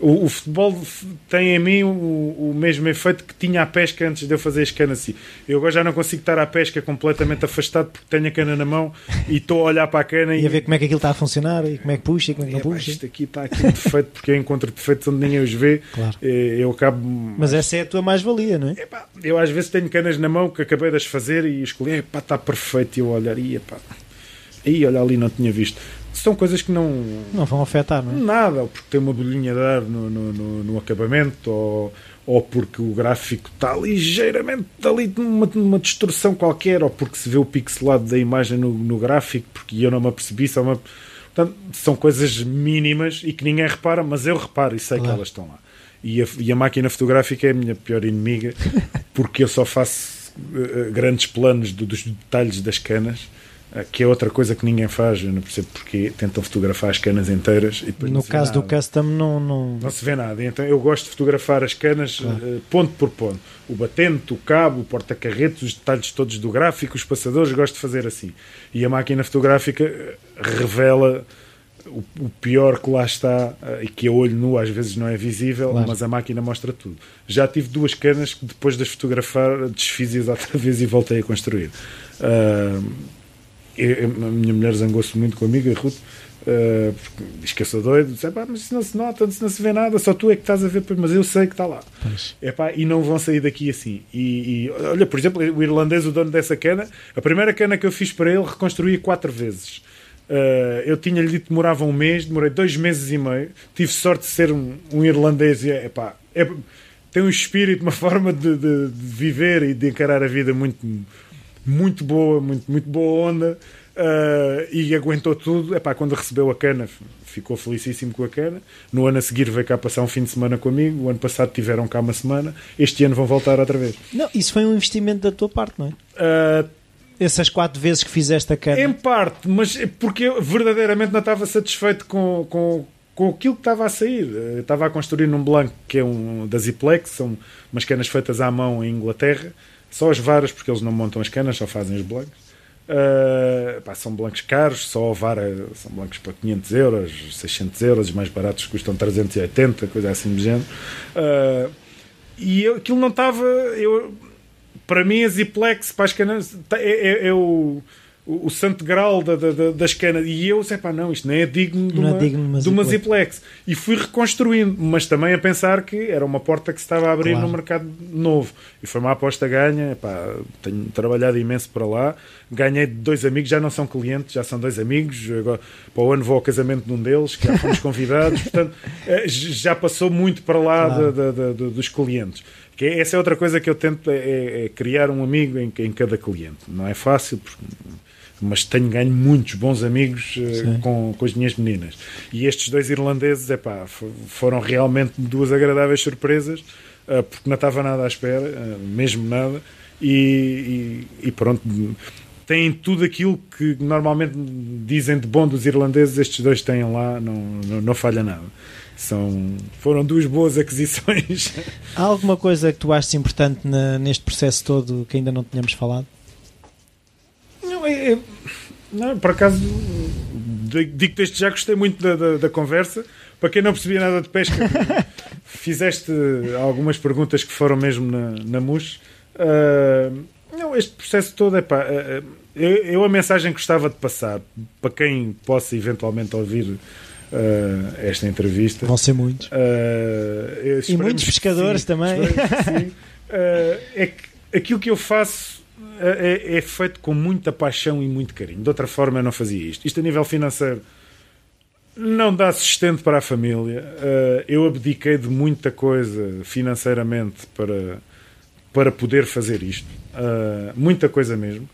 o, o futebol tem em mim o, o mesmo efeito que tinha a pesca antes de eu fazer as canas assim. Eu agora já não consigo estar à pesca completamente afastado porque tenho a cana na mão e estou a olhar para a cana E a ver como é que aquilo está a funcionar e como é que puxa e como é que não puxa. isto aqui está aqui um defeito porque eu encontro defeitos onde ninguém os vê. Claro. Eh, Eu acabo. Mas essa é a tua mais-valia, não é? Epá, eu às vezes tenho canas na mão que acabei de as fazer e escolhi, epá, está perfeito. E eu olhar, e epá, aí olha ali, não tinha visto. São coisas que não. Não vão afetar, não é? Nada, ou porque tem uma bolinha de ar no, no, no- no acabamento, ou, ou porque o gráfico está ligeiramente ali numa, numa distorção qualquer, ou porque se vê o pixelado da imagem no, no gráfico, porque eu não me apercebi. Só me... Portanto, são coisas mínimas e que ninguém repara, mas eu reparo e sei Claro. que elas estão lá. E a, e a máquina fotográfica é a minha pior inimiga, [laughs] porque eu só faço eh, grandes planos do- dos detalhes das canas. Uh, que é outra coisa que ninguém faz, eu não percebo porque tentam fotografar as canas inteiras e No caso do custom não, não... não se vê nada. Então eu gosto de fotografar as canas uh, ponto por ponto. O batente, o cabo, o porta-carretos, os detalhes todos do gráfico, os passadores, gosto de fazer assim. E a máquina fotográfica revela o, o, pior que lá está uh, e que a olho nu às vezes não é visível, claro. mas a máquina mostra tudo. Já tive duas canas que depois de as fotografar desfiz-as outra vez e voltei a construir. Uh, eu, a minha mulher zangou-se muito comigo, a Ruth, uh, porque diz que eu sou doido, diz, mas isso não se nota, isso não se vê nada, só tu é que estás a ver, mas eu sei que está lá. Epá, e não vão sair daqui assim. E, e, olha, por exemplo, o irlandês, o dono dessa cana, a primeira cana que eu fiz para ele reconstruí quatro vezes. Uh, eu tinha-lhe dito que demorava um mês, demorei dois meses e meio. Tive sorte de ser um, um irlandês e epá, é, tem um espírito, uma [laughs] forma de, de, de, viver e de encarar a vida muito, muito boa, muito, muito boa onda. Uh, e aguentou tudo. Epá, quando recebeu a cana, ficou felicíssimo com a cana. No ano a seguir veio cá passar um fim de semana comigo. O ano passado tiveram cá uma semana. Este ano vão voltar outra vez. Não, isso foi um investimento da tua parte, não é? Uh, essas quatro vezes que fizeste a cana? Em parte, mas é porque eu verdadeiramente não estava satisfeito com, com, com aquilo que estava a sair. Eu estava a construir num Blanc que é um da Ziplex, são umas canas feitas à mão em Inglaterra, só as varas, porque eles não montam as canas, só fazem os blancos. Uh, pá, são blancos caros, só a vara são blancos para 500 euros, 600 euros, os mais baratos custam 380, coisa assim do género. Uh, e eu, aquilo não estava. Eu, para mim, a Ziplex para as canas é, é, é o, o, o, santo grau da, da, das canas. E eu sei, pá, não, isto nem é digno de uma, é digno de uma Ziplex. E fui reconstruindo, mas também a pensar que era uma porta que se estava a abrir claro. no mercado novo. E foi uma aposta ganha. Pá, tenho trabalhado imenso para lá. Ganhei dois amigos, já não são clientes, já são dois amigos. Agora, para o ano vou ao casamento de um deles, que já fomos [laughs] convidados. Portanto, eh, já passou muito para lá claro. de, de, dos clientes. Que é, essa é outra coisa que eu tento, é, é criar um amigo em, em, cada cliente. Não é fácil, mas tenho ganho muitos bons amigos uh, com, com as minhas meninas. E estes dois irlandeses, epá, foram realmente duas agradáveis surpresas, uh, porque não estava nada à espera, uh, mesmo nada, e, e, e pronto têm tudo aquilo que normalmente dizem de bom dos irlandeses, estes dois têm lá, não, não, não falha nada. São, foram duas boas aquisições. [laughs] Há alguma coisa que tu achas importante na, neste processo todo que ainda não tínhamos falado? Não, é, é não por acaso, digo desde já gostei muito da, da, da, conversa. Para quem não percebia nada de pesca, [laughs] fizeste algumas perguntas que foram mesmo na, na MUS. Uh, não, este processo todo é pá. Uh, eu, eu, a mensagem que gostava de passar para quem possa eventualmente ouvir uh, esta entrevista. Vão ser muitos. Uh, e muitos pescadores sim, também. Sim. Uh, é que aquilo que eu faço é, é, feito com muita paixão e muito carinho. De outra forma, eu não fazia isto. Isto a nível financeiro não dá sustento para a família. eu abdiquei de muita coisa financeiramente para, para poder fazer isto. muita coisa mesmo.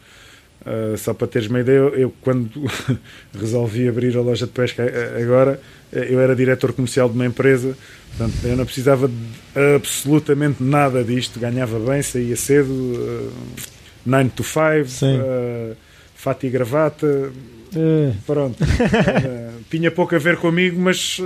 Uh, só para teres uma ideia, eu, eu quando [laughs] resolvi abrir a loja de pesca agora, eu era diretor comercial de uma empresa, portanto eu não precisava de absolutamente nada disto, ganhava bem, saía cedo, uh, 9 to 5, uh, fato e gravata, uh. pronto. uh, [laughs] tinha pouco a ver comigo, mas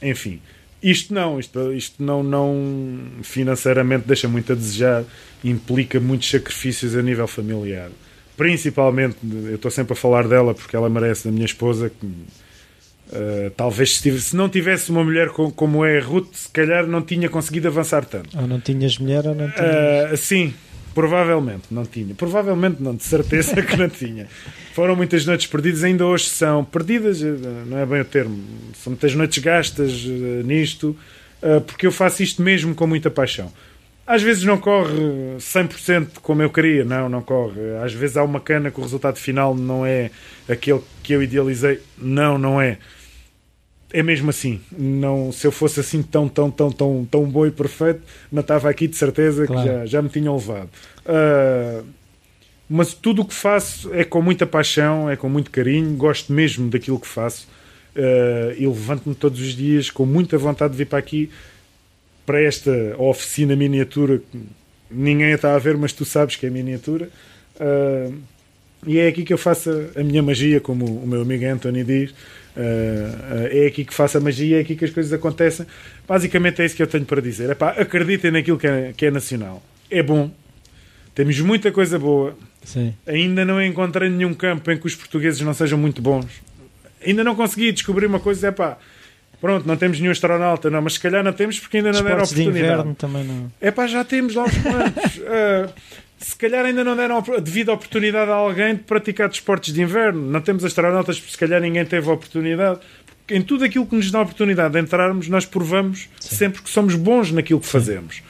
enfim. Isto não, isto, isto não, não financeiramente deixa muito a desejar, implica muitos sacrifícios a nível familiar principalmente, eu estou sempre a falar dela porque ela merece, da minha esposa, que uh, talvez se, tivesse, se, não tivesse uma mulher como, como é a Ruth, se calhar não tinha conseguido avançar tanto. Ou não tinhas mulher ou não tinhas... Uh, sim, provavelmente não tinha. Provavelmente não, de certeza que não tinha. Foram muitas noites perdidas, ainda hoje são perdidas, eh, não é bem o termo, são muitas noites gastas uh, nisto, porque eu faço isto mesmo com muita paixão. Às vezes não corre 100% como eu queria, não, não corre. Às vezes há uma cana que o resultado final não é aquele que eu idealizei. Não, não é. É mesmo assim. Não, se eu fosse assim tão, tão, tão, tão, tão bom e perfeito, não estava aqui de certeza claro. que já, já me tinham levado. Uh, mas tudo o que faço é com muita paixão, é com muito carinho, gosto mesmo daquilo que faço. Uh, e levanto-me todos os dias com muita vontade de vir para aqui para esta oficina miniatura que ninguém está a ver, mas tu sabes que é miniatura. Uh, E é aqui que eu faço a, a minha magia, como o meu amigo Anthony diz. Uh, uh, é aqui que faço a magia, é aqui que as coisas acontecem. Basicamente é isso que eu tenho para dizer. Epá, acreditem naquilo que é, que é nacional. É bom. Temos muita coisa boa. Sim. Ainda não encontrei nenhum campo em que os portugueses não sejam muito bons. Ainda não consegui descobrir uma coisa. É pá, pronto, não temos nenhum astronauta, não, mas se calhar não temos porque ainda não deram oportunidade. É pá, já temos lá uns quantos. uh, se calhar ainda não deram a devida oportunidade a alguém de praticar desportos de inverno. Não temos astronautas porque se calhar ninguém teve a oportunidade. Em tudo aquilo que nos dá a oportunidade de entrarmos, nós provamos Sim. sempre que somos bons naquilo que Sim. fazemos.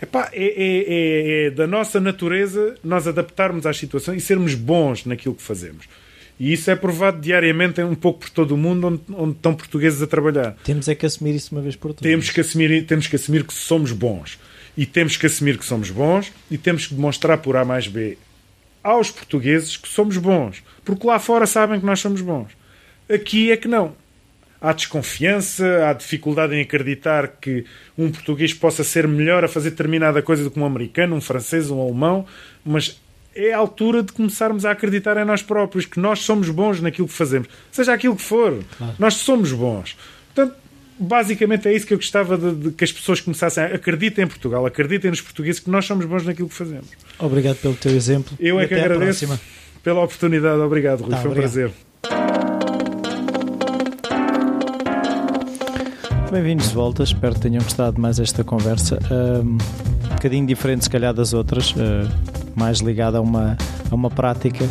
Epá, é, é, é, é da nossa natureza nós adaptarmos às situações e sermos bons naquilo que fazemos. E isso é provado diariamente um pouco por todo o mundo onde, onde estão portugueses a trabalhar. Temos é que assumir isso uma vez por todas. Temos que assumir, temos que assumir que somos bons. E temos que assumir que somos bons e temos que demonstrar por A mais B aos portugueses que somos bons. Porque lá fora sabem que nós somos bons. Aqui é que não. Há desconfiança, há dificuldade em acreditar que um português possa ser melhor a fazer determinada coisa do que um americano, um francês, um alemão, mas é a altura de começarmos a acreditar em nós próprios, que nós somos bons naquilo que fazemos, seja aquilo que for, claro. nós somos bons. Basicamente é isso que eu gostava de, de, que as pessoas começassem a acreditem em Portugal, acreditem nos portugueses que nós somos bons naquilo que fazemos. Obrigado pelo teu exemplo. Eu é que agradeço pela oportunidade. Obrigado, Rui. Tá, Foi um obrigado. prazer. Bem-vindos de volta, espero que tenham gostado mais esta conversa. Um, um bocadinho diferente, se calhar, das outras, uh, mais ligada a uma, a uma prática,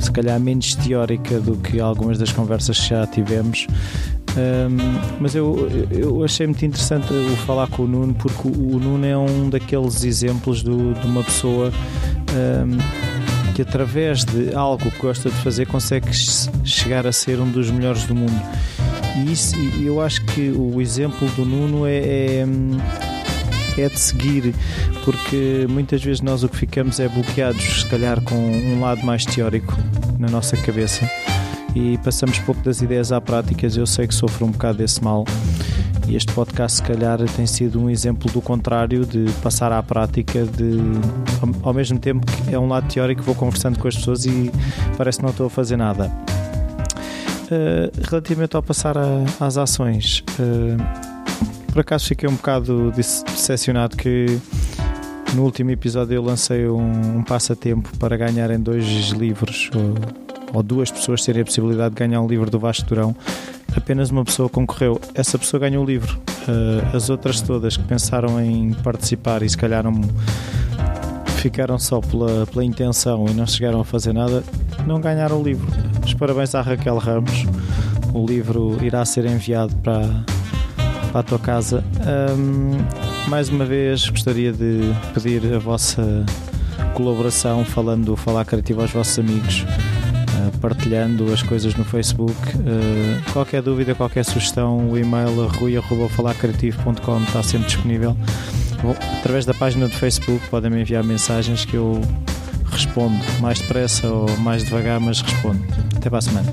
se calhar menos teórica do que algumas das conversas que já tivemos. Um, mas eu, eu achei muito interessante o falar com o Nuno, porque o, Nuno é um daqueles exemplos do, de uma pessoa um, que, através de algo que gosta de fazer, consegue chegar a ser um dos melhores do mundo. E isso, eu acho que o exemplo do Nuno é, é é de seguir, porque muitas vezes nós o que ficamos é bloqueados, se calhar, com um lado mais teórico na nossa cabeça e passamos pouco das ideias à prática. Eu sei que sofro um bocado desse mal. E este podcast, se calhar, tem sido um exemplo do contrário, de passar à prática, de ao mesmo tempo que é um lado teórico, vou conversando com as pessoas e parece que não estou a fazer nada. Uh, relativamente ao passar a, às ações, uh, por acaso fiquei um bocado decepcionado que no último episódio eu lancei um, um passatempo para ganharem dois livros ou duas pessoas terem a possibilidade de ganhar um livro do Vasco Durão, apenas uma pessoa concorreu. Essa pessoa ganhou o livro. Uh, as outras todas que pensaram em participar e se calhar ficaram só pela, pela intenção e não chegaram a fazer nada, não ganharam o livro. Os parabéns à Raquel Ramos. O livro irá ser enviado para, para a tua casa. Um, mais uma vez gostaria de pedir a vossa colaboração falando do Falar Criativo aos vossos amigos partilhando as coisas no Facebook. Uh, qualquer dúvida, qualquer sugestão, o e-mail rui.falarcreativo.com está sempre disponível. Através da página do Facebook podem me enviar mensagens que eu respondo mais depressa ou mais devagar, mas respondo. Até para a semana.